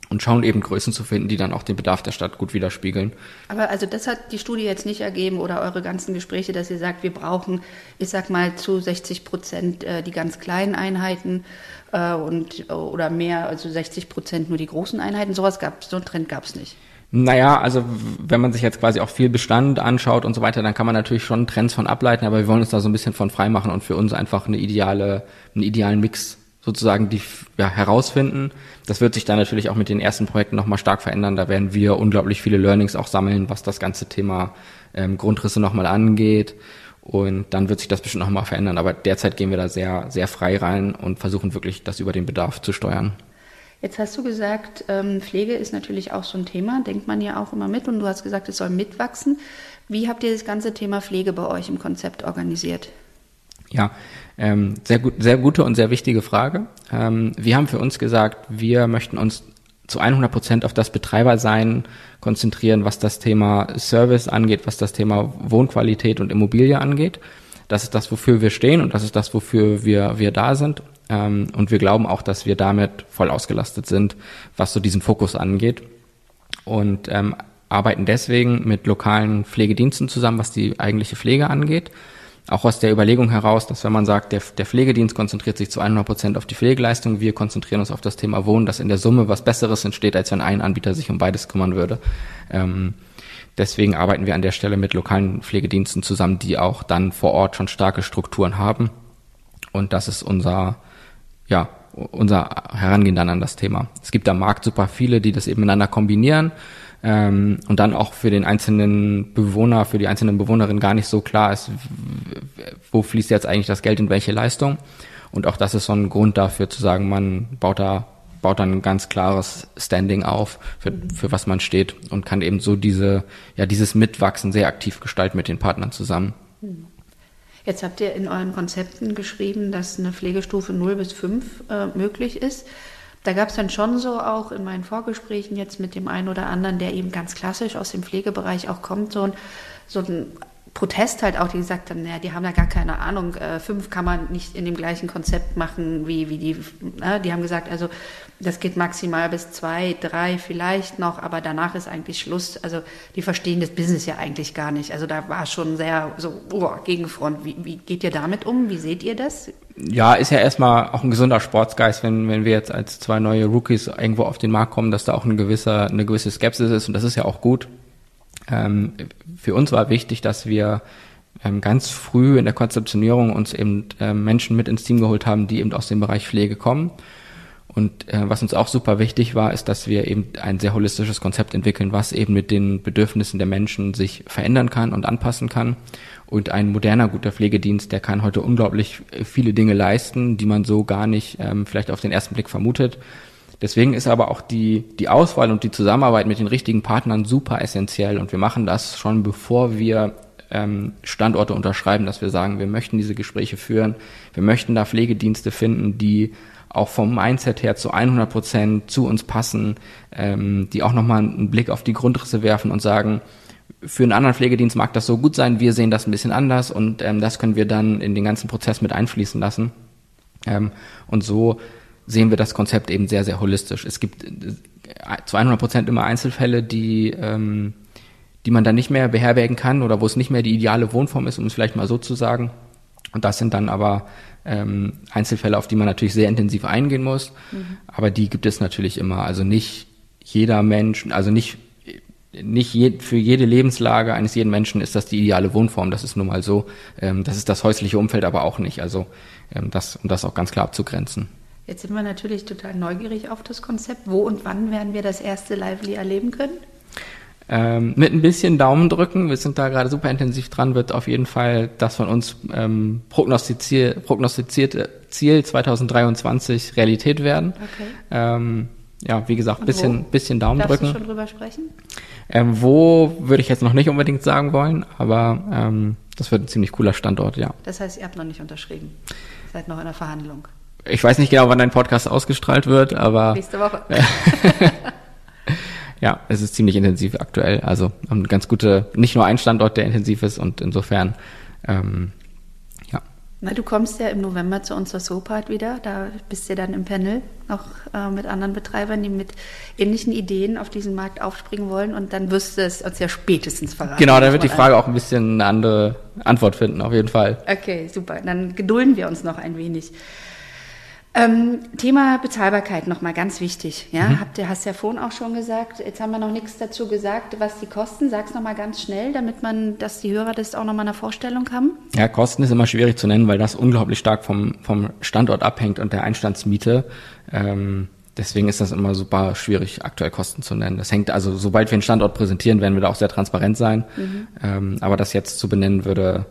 und schauen eben Größen zu finden, die dann auch den Bedarf der Stadt gut widerspiegeln. Aber also das hat die Studie jetzt nicht ergeben oder eure ganzen Gespräche, dass ihr sagt, wir brauchen, ich sag mal, zu 60 Prozent äh, die ganz kleinen Einheiten äh, und oder mehr, also 60 Prozent nur die großen Einheiten. Sowas gab so einen Trend gab es nicht. Naja, also wenn man sich jetzt quasi auch viel Bestand anschaut und so weiter, dann kann man natürlich schon Trends von ableiten, aber wir wollen uns da so ein bisschen von frei machen und für uns einfach eine ideale, einen idealen Mix sozusagen die ja, herausfinden. Das wird sich dann natürlich auch mit den ersten Projekten nochmal stark verändern. Da werden wir unglaublich viele Learnings auch sammeln, was das ganze Thema ähm, Grundrisse nochmal angeht. Und dann wird sich das bestimmt nochmal verändern. Aber derzeit gehen wir da sehr, sehr frei rein und versuchen wirklich, das über den Bedarf zu steuern. Jetzt hast du gesagt, ähm, Pflege ist natürlich auch so ein Thema, denkt man ja auch immer mit und du hast gesagt, es soll mitwachsen. Wie habt ihr das ganze Thema Pflege bei euch im Konzept organisiert? Ja, ähm, sehr, gut, sehr gute und sehr wichtige Frage. Ähm, wir haben für uns gesagt, wir möchten uns zu 100 Prozent auf das Betreibersein konzentrieren, was das Thema Service angeht, was das Thema Wohnqualität und Immobilie angeht. Das ist das, wofür wir stehen und das ist das, wofür wir, wir da sind. Ähm, und wir glauben auch, dass wir damit voll ausgelastet sind, was so diesen Fokus angeht. Und ähm, arbeiten deswegen mit lokalen Pflegediensten zusammen, was die eigentliche Pflege angeht. Auch aus der Überlegung heraus, dass wenn man sagt, der, der Pflegedienst konzentriert sich zu 100 Prozent auf die Pflegeleistung, wir konzentrieren uns auf das Thema Wohnen, dass in der Summe was Besseres entsteht, als wenn ein Anbieter sich um beides kümmern würde. Ähm, deswegen arbeiten wir an der Stelle mit lokalen Pflegediensten zusammen, die auch dann vor Ort schon starke Strukturen haben. Und das ist unser, ja, unser Herangehen dann an das Thema. Es gibt am Markt super viele, die das eben miteinander kombinieren ähm, und dann auch für den einzelnen Bewohner, für die einzelnen Bewohnerinnen gar nicht so klar ist, wo fließt jetzt eigentlich das Geld in welche Leistung. Und auch das ist so ein Grund dafür zu sagen, man baut da baut dann ein ganz klares Standing auf, für, für was man steht und kann eben so diese, ja, dieses Mitwachsen sehr aktiv gestalten mit den Partnern zusammen. Mhm. Jetzt habt ihr in euren Konzepten geschrieben, dass eine Pflegestufe 0 bis 5 äh, möglich ist. Da gab es dann schon so auch in meinen Vorgesprächen jetzt mit dem einen oder anderen, der eben ganz klassisch aus dem Pflegebereich auch kommt, so ein, so ein Protest halt auch, die gesagt haben, naja, die haben da gar keine Ahnung, äh, fünf kann man nicht in dem gleichen Konzept machen wie, wie die, äh, die haben gesagt, also das geht maximal bis zwei, drei vielleicht noch, aber danach ist eigentlich Schluss. Also die verstehen das Business ja eigentlich gar nicht. Also da war schon sehr so, oh, Gegenfront. Wie, wie geht ihr damit um? Wie seht ihr das? Ja, ist ja erstmal auch ein gesunder Sportsgeist, wenn, wenn wir jetzt als zwei neue Rookies irgendwo auf den Markt kommen, dass da auch ein gewisser, eine gewisse Skepsis ist und das ist ja auch gut. Ähm, für uns war wichtig, dass wir ähm, ganz früh in der Konzeptionierung uns eben äh, Menschen mit ins Team geholt haben, die eben aus dem Bereich Pflege kommen. Und äh, was uns auch super wichtig war, ist, dass wir eben ein sehr holistisches Konzept entwickeln, was eben mit den Bedürfnissen der Menschen sich verändern kann und anpassen kann. Und ein moderner guter Pflegedienst, der kann heute unglaublich viele Dinge leisten, die man so gar nicht ähm, vielleicht auf den ersten Blick vermutet. Deswegen ist aber auch die, die Auswahl und die Zusammenarbeit mit den richtigen Partnern super essentiell und wir machen das schon bevor wir ähm, Standorte unterschreiben, dass wir sagen, wir möchten diese Gespräche führen, wir möchten da Pflegedienste finden, die auch vom Mindset her zu 100 Prozent zu uns passen, ähm, die auch nochmal einen Blick auf die Grundrisse werfen und sagen, für einen anderen Pflegedienst mag das so gut sein, wir sehen das ein bisschen anders und ähm, das können wir dann in den ganzen Prozess mit einfließen lassen. Ähm, und so sehen wir das Konzept eben sehr, sehr holistisch. Es gibt äh, zu 100 Prozent immer Einzelfälle, die, ähm, die man dann nicht mehr beherbergen kann oder wo es nicht mehr die ideale Wohnform ist, um es vielleicht mal so zu sagen. Und das sind dann aber ähm, Einzelfälle, auf die man natürlich sehr intensiv eingehen muss. Mhm. Aber die gibt es natürlich immer. Also nicht jeder Mensch, also nicht nicht je, für jede Lebenslage eines jeden Menschen ist das die ideale Wohnform. Das ist nun mal so. Ähm, das ist das häusliche Umfeld aber auch nicht. Also ähm, das, um das auch ganz klar abzugrenzen. Jetzt sind wir natürlich total neugierig auf das Konzept. Wo und wann werden wir das erste Lively erleben können? Ähm, mit ein bisschen Daumen drücken, wir sind da gerade super intensiv dran, wird auf jeden Fall das von uns ähm, prognostizier prognostizierte Ziel 2023 Realität werden. Okay. Ähm, ja, wie gesagt, bisschen, bisschen Daumen Darfst drücken. Darfst du schon drüber sprechen? Ähm, wo würde ich jetzt noch nicht unbedingt sagen wollen, aber ähm, das wird ein ziemlich cooler Standort, ja. Das heißt, ihr habt noch nicht unterschrieben. Seid noch in der Verhandlung. Ich weiß nicht genau, wann dein Podcast ausgestrahlt wird, aber. Nächste Woche. ja, es ist ziemlich intensiv aktuell. Also haben ganz gute, nicht nur ein Standort, der intensiv ist und insofern ähm, na, du kommst ja im November zu uns zur Sopart wieder. Da bist du dann im Panel noch äh, mit anderen Betreibern, die mit ähnlichen Ideen auf diesen Markt aufspringen wollen. Und dann wirst du es uns ja spätestens verraten. Genau, da wird die Frage auch ein bisschen eine andere Antwort finden, auf jeden Fall. Okay, super. Dann gedulden wir uns noch ein wenig. Ähm, Thema Bezahlbarkeit nochmal ganz wichtig. Ja, mhm. habt ihr, hast ja vorhin auch schon gesagt. Jetzt haben wir noch nichts dazu gesagt, was die kosten. Sag's nochmal ganz schnell, damit man, dass die Hörer das auch nochmal eine Vorstellung haben. Ja, Kosten ist immer schwierig zu nennen, weil das unglaublich stark vom, vom Standort abhängt und der Einstandsmiete. Ähm, deswegen ist das immer super schwierig, aktuell Kosten zu nennen. Das hängt also, sobald wir einen Standort präsentieren, werden wir da auch sehr transparent sein. Mhm. Ähm, aber das jetzt zu benennen würde,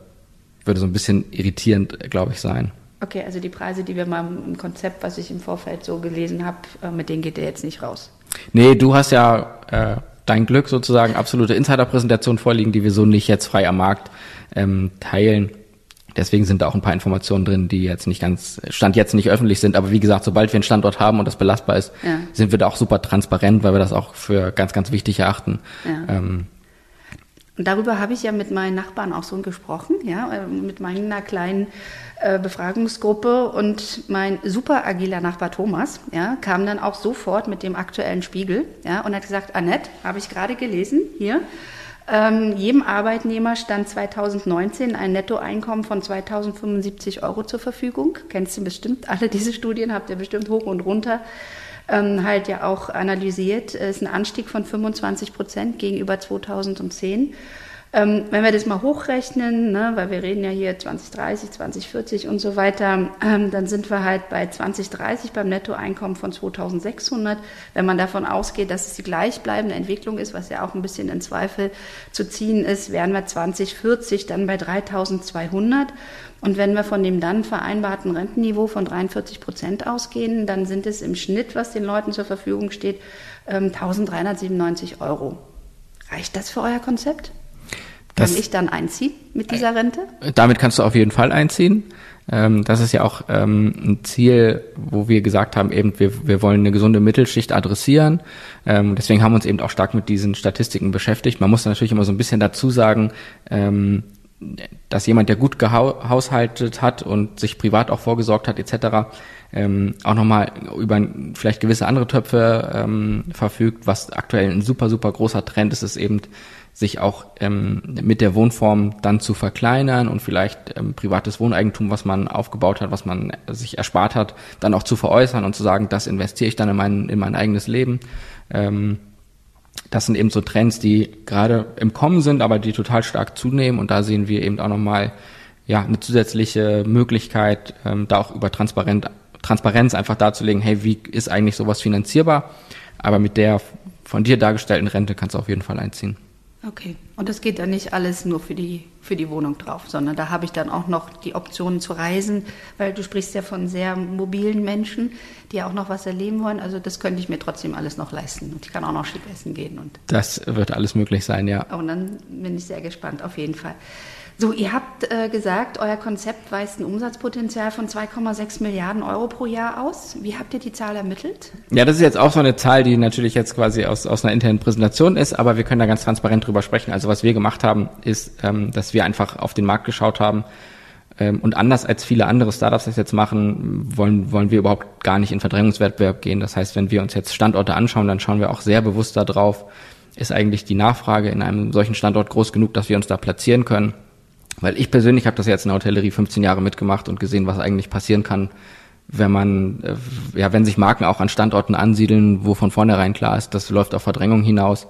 würde so ein bisschen irritierend, glaube ich, sein. Okay, also die Preise, die wir mal im Konzept, was ich im Vorfeld so gelesen habe, äh, mit denen geht der jetzt nicht raus. Nee, du hast ja äh, dein Glück sozusagen absolute Insider-Präsentation vorliegen, die wir so nicht jetzt frei am Markt ähm, teilen. Deswegen sind da auch ein paar Informationen drin, die jetzt nicht ganz, Stand jetzt nicht öffentlich sind. Aber wie gesagt, sobald wir einen Standort haben und das belastbar ist, ja. sind wir da auch super transparent, weil wir das auch für ganz, ganz wichtig erachten. Ja. Ähm, und darüber habe ich ja mit meinen Nachbarn auch so gesprochen, ja, äh, mit meiner kleinen äh, Befragungsgruppe und mein super agiler Nachbar Thomas, ja, kam dann auch sofort mit dem aktuellen Spiegel, ja, und hat gesagt, Annette, habe ich gerade gelesen, hier, ähm, jedem Arbeitnehmer stand 2019 ein Nettoeinkommen von 2075 Euro zur Verfügung. Kennst du bestimmt alle diese Studien, habt ihr bestimmt hoch und runter ähm, halt ja auch analysiert, ist ein Anstieg von 25 Prozent gegenüber 2010. Ähm, wenn wir das mal hochrechnen, ne, weil wir reden ja hier 2030, 2040 und so weiter, ähm, dann sind wir halt bei 2030 beim Nettoeinkommen von 2600. Wenn man davon ausgeht, dass es die gleichbleibende Entwicklung ist, was ja auch ein bisschen in Zweifel zu ziehen ist, wären wir 2040 dann bei 3200. Und wenn wir von dem dann vereinbarten Rentenniveau von 43 Prozent ausgehen, dann sind es im Schnitt, was den Leuten zur Verfügung steht, 1397 ähm, Euro. Reicht das für euer Konzept? Kann das, ich dann einziehen mit dieser Rente? Damit kannst du auf jeden Fall einziehen. Ähm, das ist ja auch ähm, ein Ziel, wo wir gesagt haben, eben wir, wir wollen eine gesunde Mittelschicht adressieren. deswegen haben wir uns eben auch stark mit diesen Statistiken beschäftigt. Man muss natürlich immer so ein bisschen dazu sagen, dass jemand, der gut gehaushaltet hat und sich privat auch vorgesorgt hat etc., ähm, auch nochmal über vielleicht gewisse andere Töpfe ähm, verfügt, was aktuell ein super, super großer Trend ist, ist eben sich auch ähm, mit der Wohnform dann zu verkleinern und vielleicht ähm, privates Wohneigentum, was man aufgebaut hat, was man sich erspart hat, dann auch zu veräußern und zu sagen, das investiere ich dann in mein, in mein eigenes Leben. Ähm, das sind eben so Trends, die gerade im Kommen sind, aber die total stark zunehmen. Und da sehen wir eben auch nochmal ja, eine zusätzliche Möglichkeit, ähm, da auch über Transparent, Transparenz einfach darzulegen, hey, wie ist eigentlich sowas finanzierbar? Aber mit der von dir dargestellten Rente kannst du auf jeden Fall einziehen. Okay. Und das geht dann nicht alles nur für die, für die Wohnung drauf, sondern da habe ich dann auch noch die Option zu reisen, weil du sprichst ja von sehr mobilen Menschen, die auch noch was erleben wollen. Also das könnte ich mir trotzdem alles noch leisten. Und ich kann auch noch schick essen gehen. Und das wird alles möglich sein, ja. Und dann bin ich sehr gespannt, auf jeden Fall. So, ihr habt äh, gesagt, euer Konzept weist ein Umsatzpotenzial von 2,6 Milliarden Euro pro Jahr aus. Wie habt ihr die Zahl ermittelt? Ja, das ist jetzt auch so eine Zahl, die natürlich jetzt quasi aus, aus einer internen Präsentation ist, aber wir können da ganz transparent drüber sprechen. Also was wir gemacht haben, ist, ähm, dass wir einfach auf den Markt geschaut haben, ähm, und anders als viele andere Startups das jetzt machen, wollen, wollen wir überhaupt gar nicht in Verdrängungswettbewerb gehen. Das heißt, wenn wir uns jetzt Standorte anschauen, dann schauen wir auch sehr bewusst darauf, ist eigentlich die Nachfrage in einem solchen Standort groß genug, dass wir uns da platzieren können. Weil ich persönlich habe das jetzt in der Hotellerie 15 Jahre mitgemacht und gesehen, was eigentlich passieren kann, wenn man, äh, ja, wenn sich Marken auch an Standorten ansiedeln, wo von vornherein klar ist, das läuft auf Verdrängung hinaus.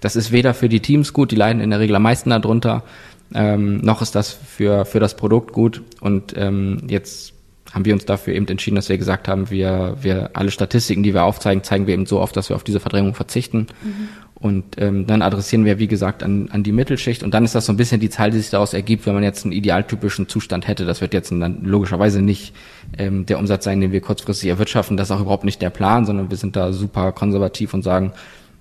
Das ist weder für die Teams gut, die leiden in der Regel am meisten darunter, ähm, noch ist das für, für das Produkt gut. Und ähm, jetzt haben wir uns dafür eben entschieden, dass wir gesagt haben, wir, wir alle Statistiken, die wir aufzeigen, zeigen wir eben so oft, dass wir auf diese Verdrängung verzichten. Mhm. Und ähm, dann adressieren wir, wie gesagt, an, an die Mittelschicht. Und dann ist das so ein bisschen die Zahl, die sich daraus ergibt, wenn man jetzt einen idealtypischen Zustand hätte. Das wird jetzt dann logischerweise nicht ähm, der Umsatz sein, den wir kurzfristig erwirtschaften. Das ist auch überhaupt nicht der Plan, sondern wir sind da super konservativ und sagen,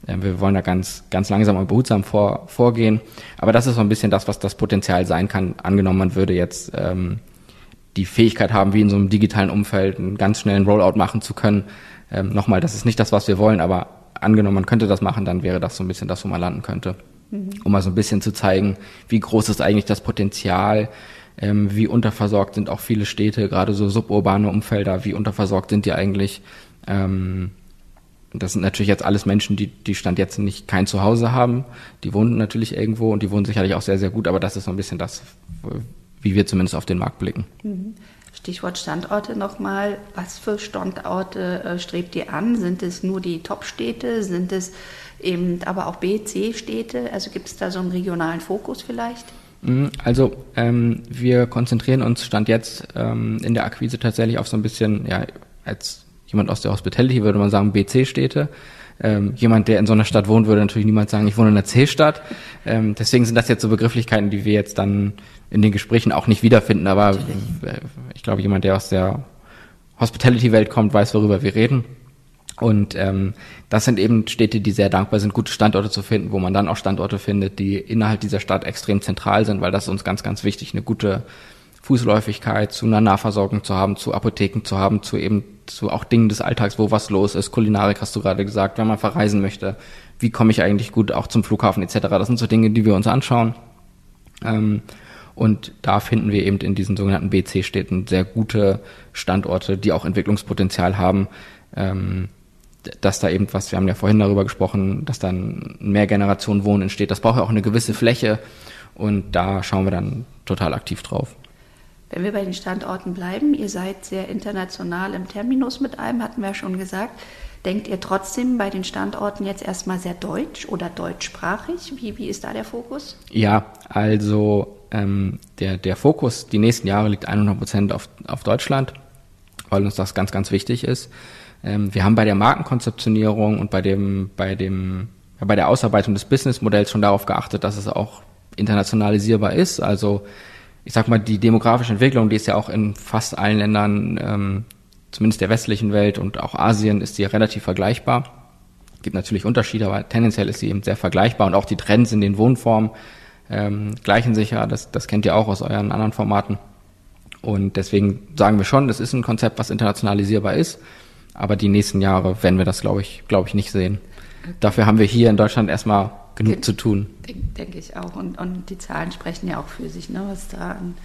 äh, wir wollen da ganz, ganz langsam und behutsam vor, vorgehen. Aber das ist so ein bisschen das, was das Potenzial sein kann. Angenommen, man würde jetzt ähm, die Fähigkeit haben, wie in so einem digitalen Umfeld einen ganz schnellen Rollout machen zu können. Ähm, nochmal, das ist nicht das, was wir wollen, aber angenommen, man könnte das machen, dann wäre das so ein bisschen das, wo man landen könnte. Mhm. Um mal so ein bisschen zu zeigen, wie groß ist eigentlich das Potenzial, ähm, wie unterversorgt sind auch viele Städte, gerade so suburbane Umfelder, wie unterversorgt sind die eigentlich. Ähm, das sind natürlich jetzt alles Menschen, die, die Stand jetzt nicht kein Zuhause haben. Die wohnen natürlich irgendwo und die wohnen sicherlich auch sehr, sehr gut, aber das ist so ein bisschen das, wie wir zumindest auf den Markt blicken. Mhm. Stichwort Standorte nochmal. Was für Standorte äh, strebt ihr an? Sind es nur die Top-Städte? Sind es eben aber auch B, C-Städte? Also gibt es da so einen regionalen Fokus vielleicht? Mhm, also ähm, wir konzentrieren uns Stand jetzt ähm, in der Akquise tatsächlich auf so ein bisschen, ja, als jemand aus der Hospitality würde man sagen B-C-Städte. Ähm, jemand, der in so einer Stadt wohnt, würde natürlich niemals sagen, ich wohne in einer C-Stadt. Ähm, deswegen sind das jetzt so Begrifflichkeiten, die wir jetzt dann in den Gesprächen auch nicht wiederfinden. Aber Natürlich. ich glaube, jemand, der aus der Hospitality-Welt kommt, weiß, worüber wir reden. Und ähm, das sind eben Städte, die sehr dankbar sind, gute Standorte zu finden, wo man dann auch Standorte findet, die innerhalb dieser Stadt extrem zentral sind, weil das ist uns ganz, ganz wichtig, eine gute Fußläufigkeit zu einer Nahversorgung zu haben, zu Apotheken zu haben, zu eben zu auch Dingen des Alltags, wo was los ist. Kulinarik hast du gerade gesagt, wenn man verreisen möchte, wie komme ich eigentlich gut auch zum Flughafen etc. Das sind so Dinge, die wir uns anschauen. Ähm, und da finden wir eben in diesen sogenannten BC-Städten sehr gute Standorte, die auch Entwicklungspotenzial haben. Ähm, dass da eben was, wir haben ja vorhin darüber gesprochen, dass dann mehr Generationen Wohnen entsteht. Das braucht ja auch eine gewisse Fläche und da schauen wir dann total aktiv drauf. Wenn wir bei den Standorten bleiben, ihr seid sehr international im Terminus mit einem, hatten wir ja schon gesagt. Denkt ihr trotzdem bei den Standorten jetzt erstmal sehr deutsch oder deutschsprachig? Wie, wie ist da der Fokus? Ja, also ähm, der, der Fokus die nächsten Jahre liegt 100 Prozent auf, auf Deutschland, weil uns das ganz, ganz wichtig ist. Ähm, wir haben bei der Markenkonzeptionierung und bei dem, bei dem, ja, bei der Ausarbeitung des Businessmodells schon darauf geachtet, dass es auch internationalisierbar ist. Also ich sag mal, die demografische Entwicklung, die ist ja auch in fast allen Ländern ähm, zumindest der westlichen Welt und auch Asien ist sie ja relativ vergleichbar. Gibt natürlich Unterschiede, aber tendenziell ist sie eben sehr vergleichbar und auch die Trends in den Wohnformen ähm, gleichen sich ja, das, das kennt ihr auch aus euren anderen Formaten. Und deswegen sagen wir schon, das ist ein Konzept, was internationalisierbar ist, aber die nächsten Jahre werden wir das, glaube ich, glaube ich, nicht sehen. Dafür haben wir hier in Deutschland erstmal genug zu tun. Denke denk ich auch. Und, und die Zahlen sprechen ja auch für sich, ne, was da an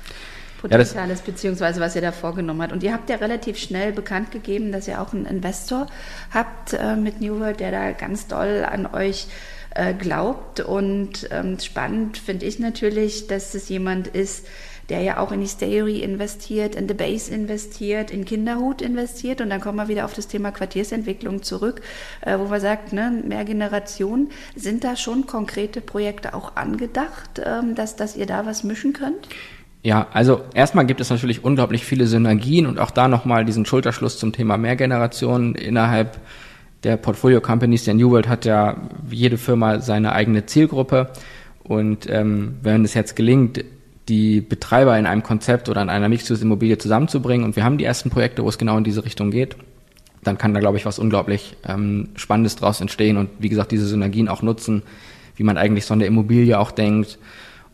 Potenzial ja, ist, beziehungsweise was ihr da vorgenommen habt. Und ihr habt ja relativ schnell bekannt gegeben, dass ihr auch einen Investor habt äh, mit New World, der da ganz doll an euch äh, glaubt. Und ähm, spannend finde ich natürlich, dass es jemand ist, der ja auch in die Stayori investiert, in The Base investiert, in Kinderhut investiert. Und dann kommen wir wieder auf das Thema Quartiersentwicklung zurück, äh, wo man sagt, ne, mehr Generationen. Sind da schon konkrete Projekte auch angedacht, ähm, dass, dass ihr da was mischen könnt? Ja, also erstmal gibt es natürlich unglaublich viele Synergien und auch da nochmal diesen Schulterschluss zum Thema Mehrgenerationen innerhalb der Portfolio Companies. Der New World hat ja jede Firma seine eigene Zielgruppe Und ähm, wenn es jetzt gelingt, die Betreiber in einem Konzept oder in einer Mixed-Use-Immobilie zusammenzubringen und wir haben die ersten Projekte, wo es genau in diese Richtung geht, dann kann da, glaube ich, was unglaublich ähm, Spannendes draus entstehen und wie gesagt, diese Synergien auch nutzen, wie man eigentlich so an der Immobilie auch denkt.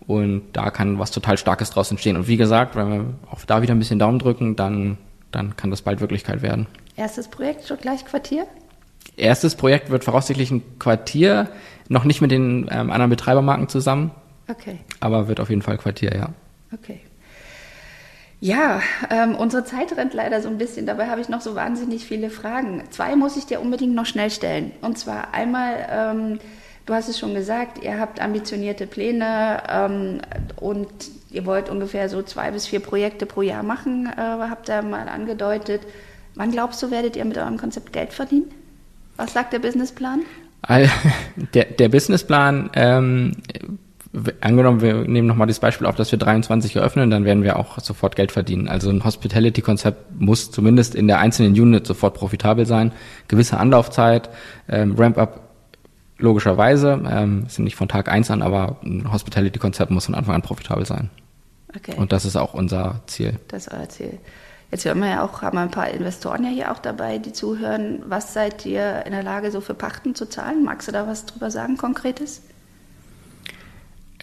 Und da kann was total Starkes draus entstehen. Und wie gesagt, wenn wir auch da wieder ein bisschen Daumen drücken, dann, dann kann das bald Wirklichkeit werden. Erstes Projekt schon gleich Quartier? Erstes Projekt wird voraussichtlich ein Quartier, noch nicht mit den ähm, anderen Betreibermarken zusammen. Okay. Aber wird auf jeden Fall Quartier, ja. Okay. Ja, ähm, unsere Zeit rennt leider so ein bisschen. Dabei habe ich noch so wahnsinnig viele Fragen. Zwei muss ich dir unbedingt noch schnell stellen. Und zwar einmal, ähm, du hast es schon gesagt, ihr habt ambitionierte Pläne ähm, und ihr wollt ungefähr so zwei bis vier Projekte pro Jahr machen, äh, habt ihr mal angedeutet. Wann glaubst du, werdet ihr mit eurem Konzept Geld verdienen? Was sagt der Businessplan? Der, der Businessplan ähm, angenommen, wir nehmen nochmal das Beispiel auf, dass wir 23 eröffnen, dann werden wir auch sofort Geld verdienen. Also ein Hospitality-Konzept muss zumindest in der einzelnen Unit sofort profitabel sein. Gewisse Anlaufzeit, ähm, Ramp-up logischerweise, ähm, sind nicht von Tag eins an, aber ein Hospitality-Konzept muss von Anfang an profitabel sein. Okay. Und das ist auch unser Ziel. Das ist euer Ziel. Jetzt hören wir ja auch, haben wir ein paar Investoren ja hier auch dabei, die zuhören. Was seid ihr in der Lage, so für Pachten zu zahlen? Magst du da was drüber sagen, Konkretes?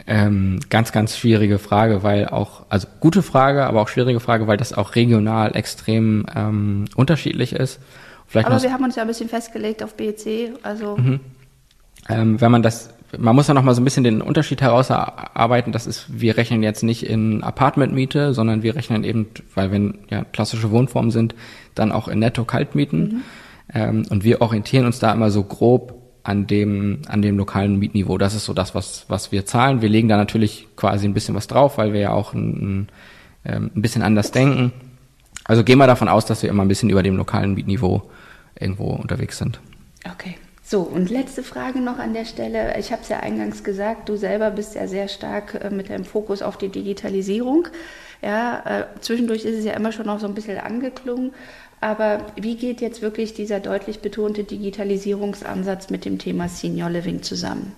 Ähm, ganz, ganz schwierige Frage, weil auch, also gute Frage, aber auch schwierige Frage, weil das auch regional extrem ähm, unterschiedlich ist. Vielleicht aber wir haben uns ja ein bisschen festgelegt auf BEC, also. Mhm. Ähm, wenn man das, man muss ja noch mal so ein bisschen den Unterschied herausarbeiten. Das ist, wir rechnen jetzt nicht in Apartmentmiete, sondern wir rechnen eben, weil wir ja klassische Wohnformen sind, dann auch in Netto-Kaltmieten. Mhm. Ähm, und wir orientieren uns da immer so grob an dem, an dem lokalen Mietniveau. Das ist so das, was, was wir zahlen. Wir legen da natürlich quasi ein bisschen was drauf, weil wir ja auch ein, ähm, ein bisschen anders denken. Also gehen wir davon aus, dass wir immer ein bisschen über dem lokalen Mietniveau irgendwo unterwegs sind. Okay. So, und letzte Frage noch an der Stelle. Ich habe es ja eingangs gesagt, du selber bist ja sehr stark äh, mit deinem Fokus auf die Digitalisierung. Ja, äh, zwischendurch ist es ja immer schon noch so ein bisschen angeklungen. Aber wie geht jetzt wirklich dieser deutlich betonte Digitalisierungsansatz mit dem Thema Senior Living zusammen?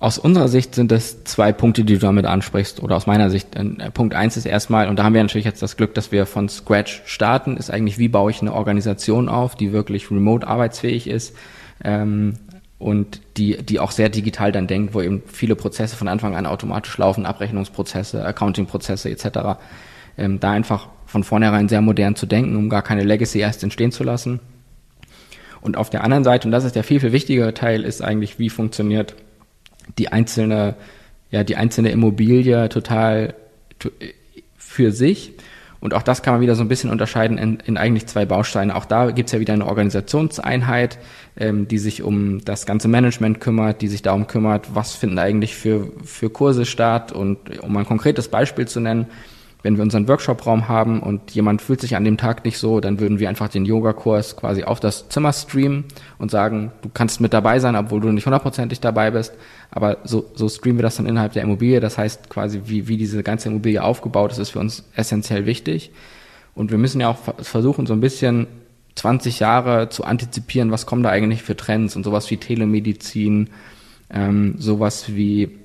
Aus unserer Sicht sind das zwei Punkte, die du damit ansprichst, oder aus meiner Sicht. Äh, Punkt eins ist erstmal, und da haben wir natürlich jetzt das Glück, dass wir von Scratch starten, ist eigentlich, wie baue ich eine Organisation auf, die wirklich remote arbeitsfähig ist ähm, und die, die auch sehr digital dann denkt, wo eben viele Prozesse von Anfang an automatisch laufen, Abrechnungsprozesse, Accountingprozesse etc. Ähm, da einfach von vornherein sehr modern zu denken, um gar keine Legacy erst entstehen zu lassen. Und auf der anderen Seite, und das ist der viel, viel wichtigere Teil, ist eigentlich, wie funktioniert die einzelne, ja, die einzelne Immobilie total für sich. Und auch das kann man wieder so ein bisschen unterscheiden in, in eigentlich zwei Bausteine. Auch da gibt es ja wieder eine Organisationseinheit, ähm, die sich um das ganze Management kümmert, die sich darum kümmert, was finden eigentlich für, für Kurse statt. Und um ein konkretes Beispiel zu nennen, wenn wir unseren Workshop-Raum haben und jemand fühlt sich an dem Tag nicht so, dann würden wir einfach den Yogakurs quasi auf das Zimmer streamen und sagen, du kannst mit dabei sein, obwohl du nicht hundertprozentig dabei bist. Aber so, so streamen wir das dann innerhalb der Immobilie. Das heißt quasi, wie, wie diese ganze Immobilie aufgebaut ist, ist für uns essentiell wichtig. Und wir müssen ja auch versuchen, so ein bisschen 20 Jahre zu antizipieren, was kommen da eigentlich für Trends und sowas wie Telemedizin, ähm, sowas wie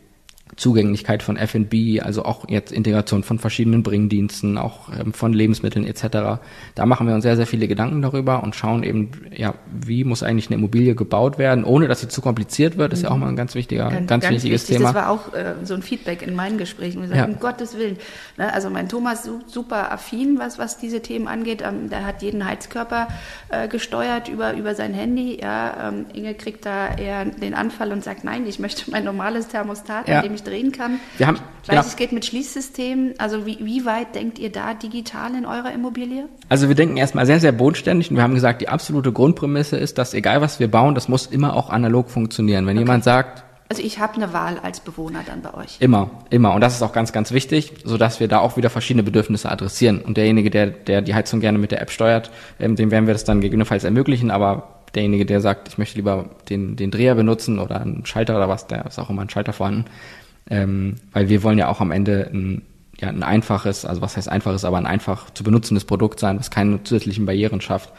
Zugänglichkeit von F&B, also auch jetzt Integration von verschiedenen Bringdiensten, auch ähm, von Lebensmitteln etc. Da machen wir uns sehr, sehr viele Gedanken darüber und schauen eben, ja, wie muss eigentlich eine Immobilie gebaut werden, ohne dass sie zu kompliziert wird, ist ja auch mal ein ganz wichtiger, ganz, ganz wichtiges wichtig. Thema. Das war auch äh, so ein Feedback in meinen Gesprächen. Wir sagen, ja. um Gottes Willen. Ne, also mein Thomas super affin, was, was diese Themen angeht. Ähm, der hat jeden Heizkörper äh, gesteuert über, über sein Handy. Ja, ähm, Inge kriegt da eher den Anfall und sagt, nein, ich möchte mein normales Thermostat, ja. in dem ich drehen kann. Wir haben, ich weiß, genau. es geht mit Schließsystemen. Also wie, wie weit denkt ihr da digital in eurer Immobilie? Also wir denken erstmal sehr, sehr bodenständig und wir haben gesagt, die absolute Grundprämisse ist, dass egal was wir bauen, das muss immer auch analog funktionieren. Wenn okay. jemand sagt, also ich habe eine Wahl als Bewohner dann bei euch. Immer, immer. Und das ist auch ganz, ganz wichtig, sodass wir da auch wieder verschiedene Bedürfnisse adressieren. Und derjenige, der, der die Heizung gerne mit der App steuert, ähm, dem werden wir das dann gegebenenfalls ermöglichen. Aber derjenige, der sagt, ich möchte lieber den, den Dreher benutzen oder einen Schalter oder was, der ist auch immer ein Schalter vorhanden, ähm, weil wir wollen ja auch am Ende ein, ja, ein einfaches, also was heißt einfaches, aber ein einfach zu benutzendes Produkt sein, was keine zusätzlichen Barrieren schafft.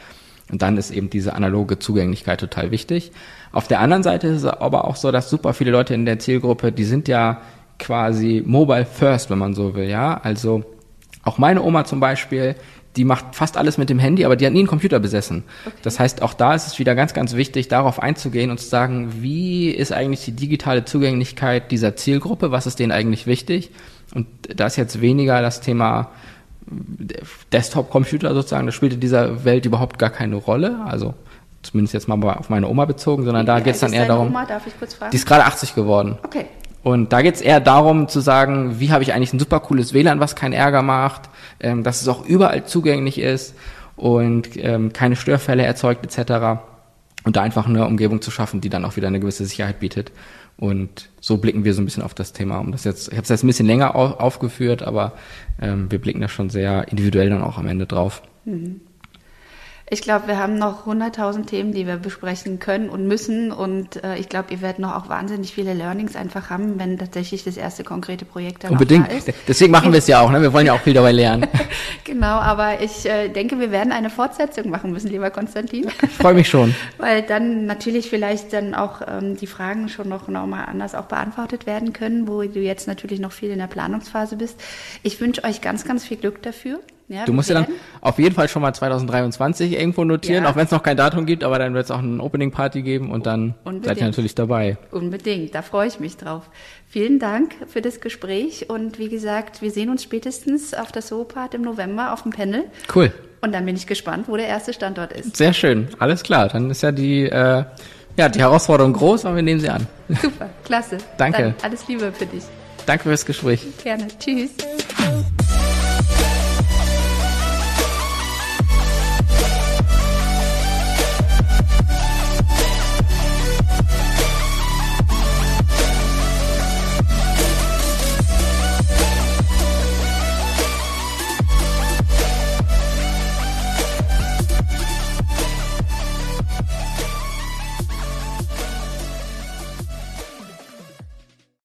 Und dann ist eben diese analoge Zugänglichkeit total wichtig. Auf der anderen Seite ist es aber auch so, dass super viele Leute in der Zielgruppe, die sind ja quasi mobile first, wenn man so will, ja. Also auch meine Oma zum Beispiel, die macht fast alles mit dem Handy, aber die hat nie einen Computer besessen. Okay. Das heißt, auch da ist es wieder ganz, ganz wichtig, darauf einzugehen und zu sagen, wie ist eigentlich die digitale Zugänglichkeit dieser Zielgruppe, was ist denen eigentlich wichtig? Und da ist jetzt weniger das Thema Desktop-Computer sozusagen, das spielt in dieser Welt überhaupt gar keine Rolle. Also zumindest jetzt mal auf meine Oma bezogen, sondern da geht es dann eher darum. Oma, darf ich kurz fragen? Die ist gerade 80 geworden. Okay. Und da geht es eher darum zu sagen, wie habe ich eigentlich ein super cooles WLAN, was keinen Ärger macht, ähm, dass es auch überall zugänglich ist und ähm, keine Störfälle erzeugt etc. Und da einfach eine Umgebung zu schaffen, die dann auch wieder eine gewisse Sicherheit bietet. Und so blicken wir so ein bisschen auf das Thema. Um das jetzt, ich habe es jetzt ein bisschen länger auf, aufgeführt, aber ähm, wir blicken da schon sehr individuell dann auch am Ende drauf. Mhm. Ich glaube, wir haben noch 100.000 Themen, die wir besprechen können und müssen. Und äh, ich glaube, ihr werdet noch auch wahnsinnig viele Learnings einfach haben, wenn tatsächlich das erste konkrete Projekt dann Unbedingt. da ist. Deswegen machen wir es ja auch. Ne? Wir wollen ja auch viel dabei lernen. genau, aber ich äh, denke, wir werden eine Fortsetzung machen müssen, lieber Konstantin. Ich freue mich schon. Weil dann natürlich vielleicht dann auch ähm, die Fragen schon noch, noch mal anders auch beantwortet werden können, wo du jetzt natürlich noch viel in der Planungsphase bist. Ich wünsche euch ganz, ganz viel Glück dafür. Ja, du musst ja dann auf jeden Fall schon mal 2023 irgendwo notieren, ja. auch wenn es noch kein Datum gibt, aber dann wird es auch eine Opening Party geben und dann Unbedingt. seid ihr natürlich dabei. Unbedingt, da freue ich mich drauf. Vielen Dank für das Gespräch und wie gesagt, wir sehen uns spätestens auf der Soopart im November auf dem Panel. Cool. Und dann bin ich gespannt, wo der erste Standort ist. Sehr schön, alles klar. Dann ist ja die, äh, ja, die Herausforderung groß, aber wir nehmen sie an. Super, klasse. Danke. Dann alles Liebe für dich. Danke fürs Gespräch. Gerne. Tschüss.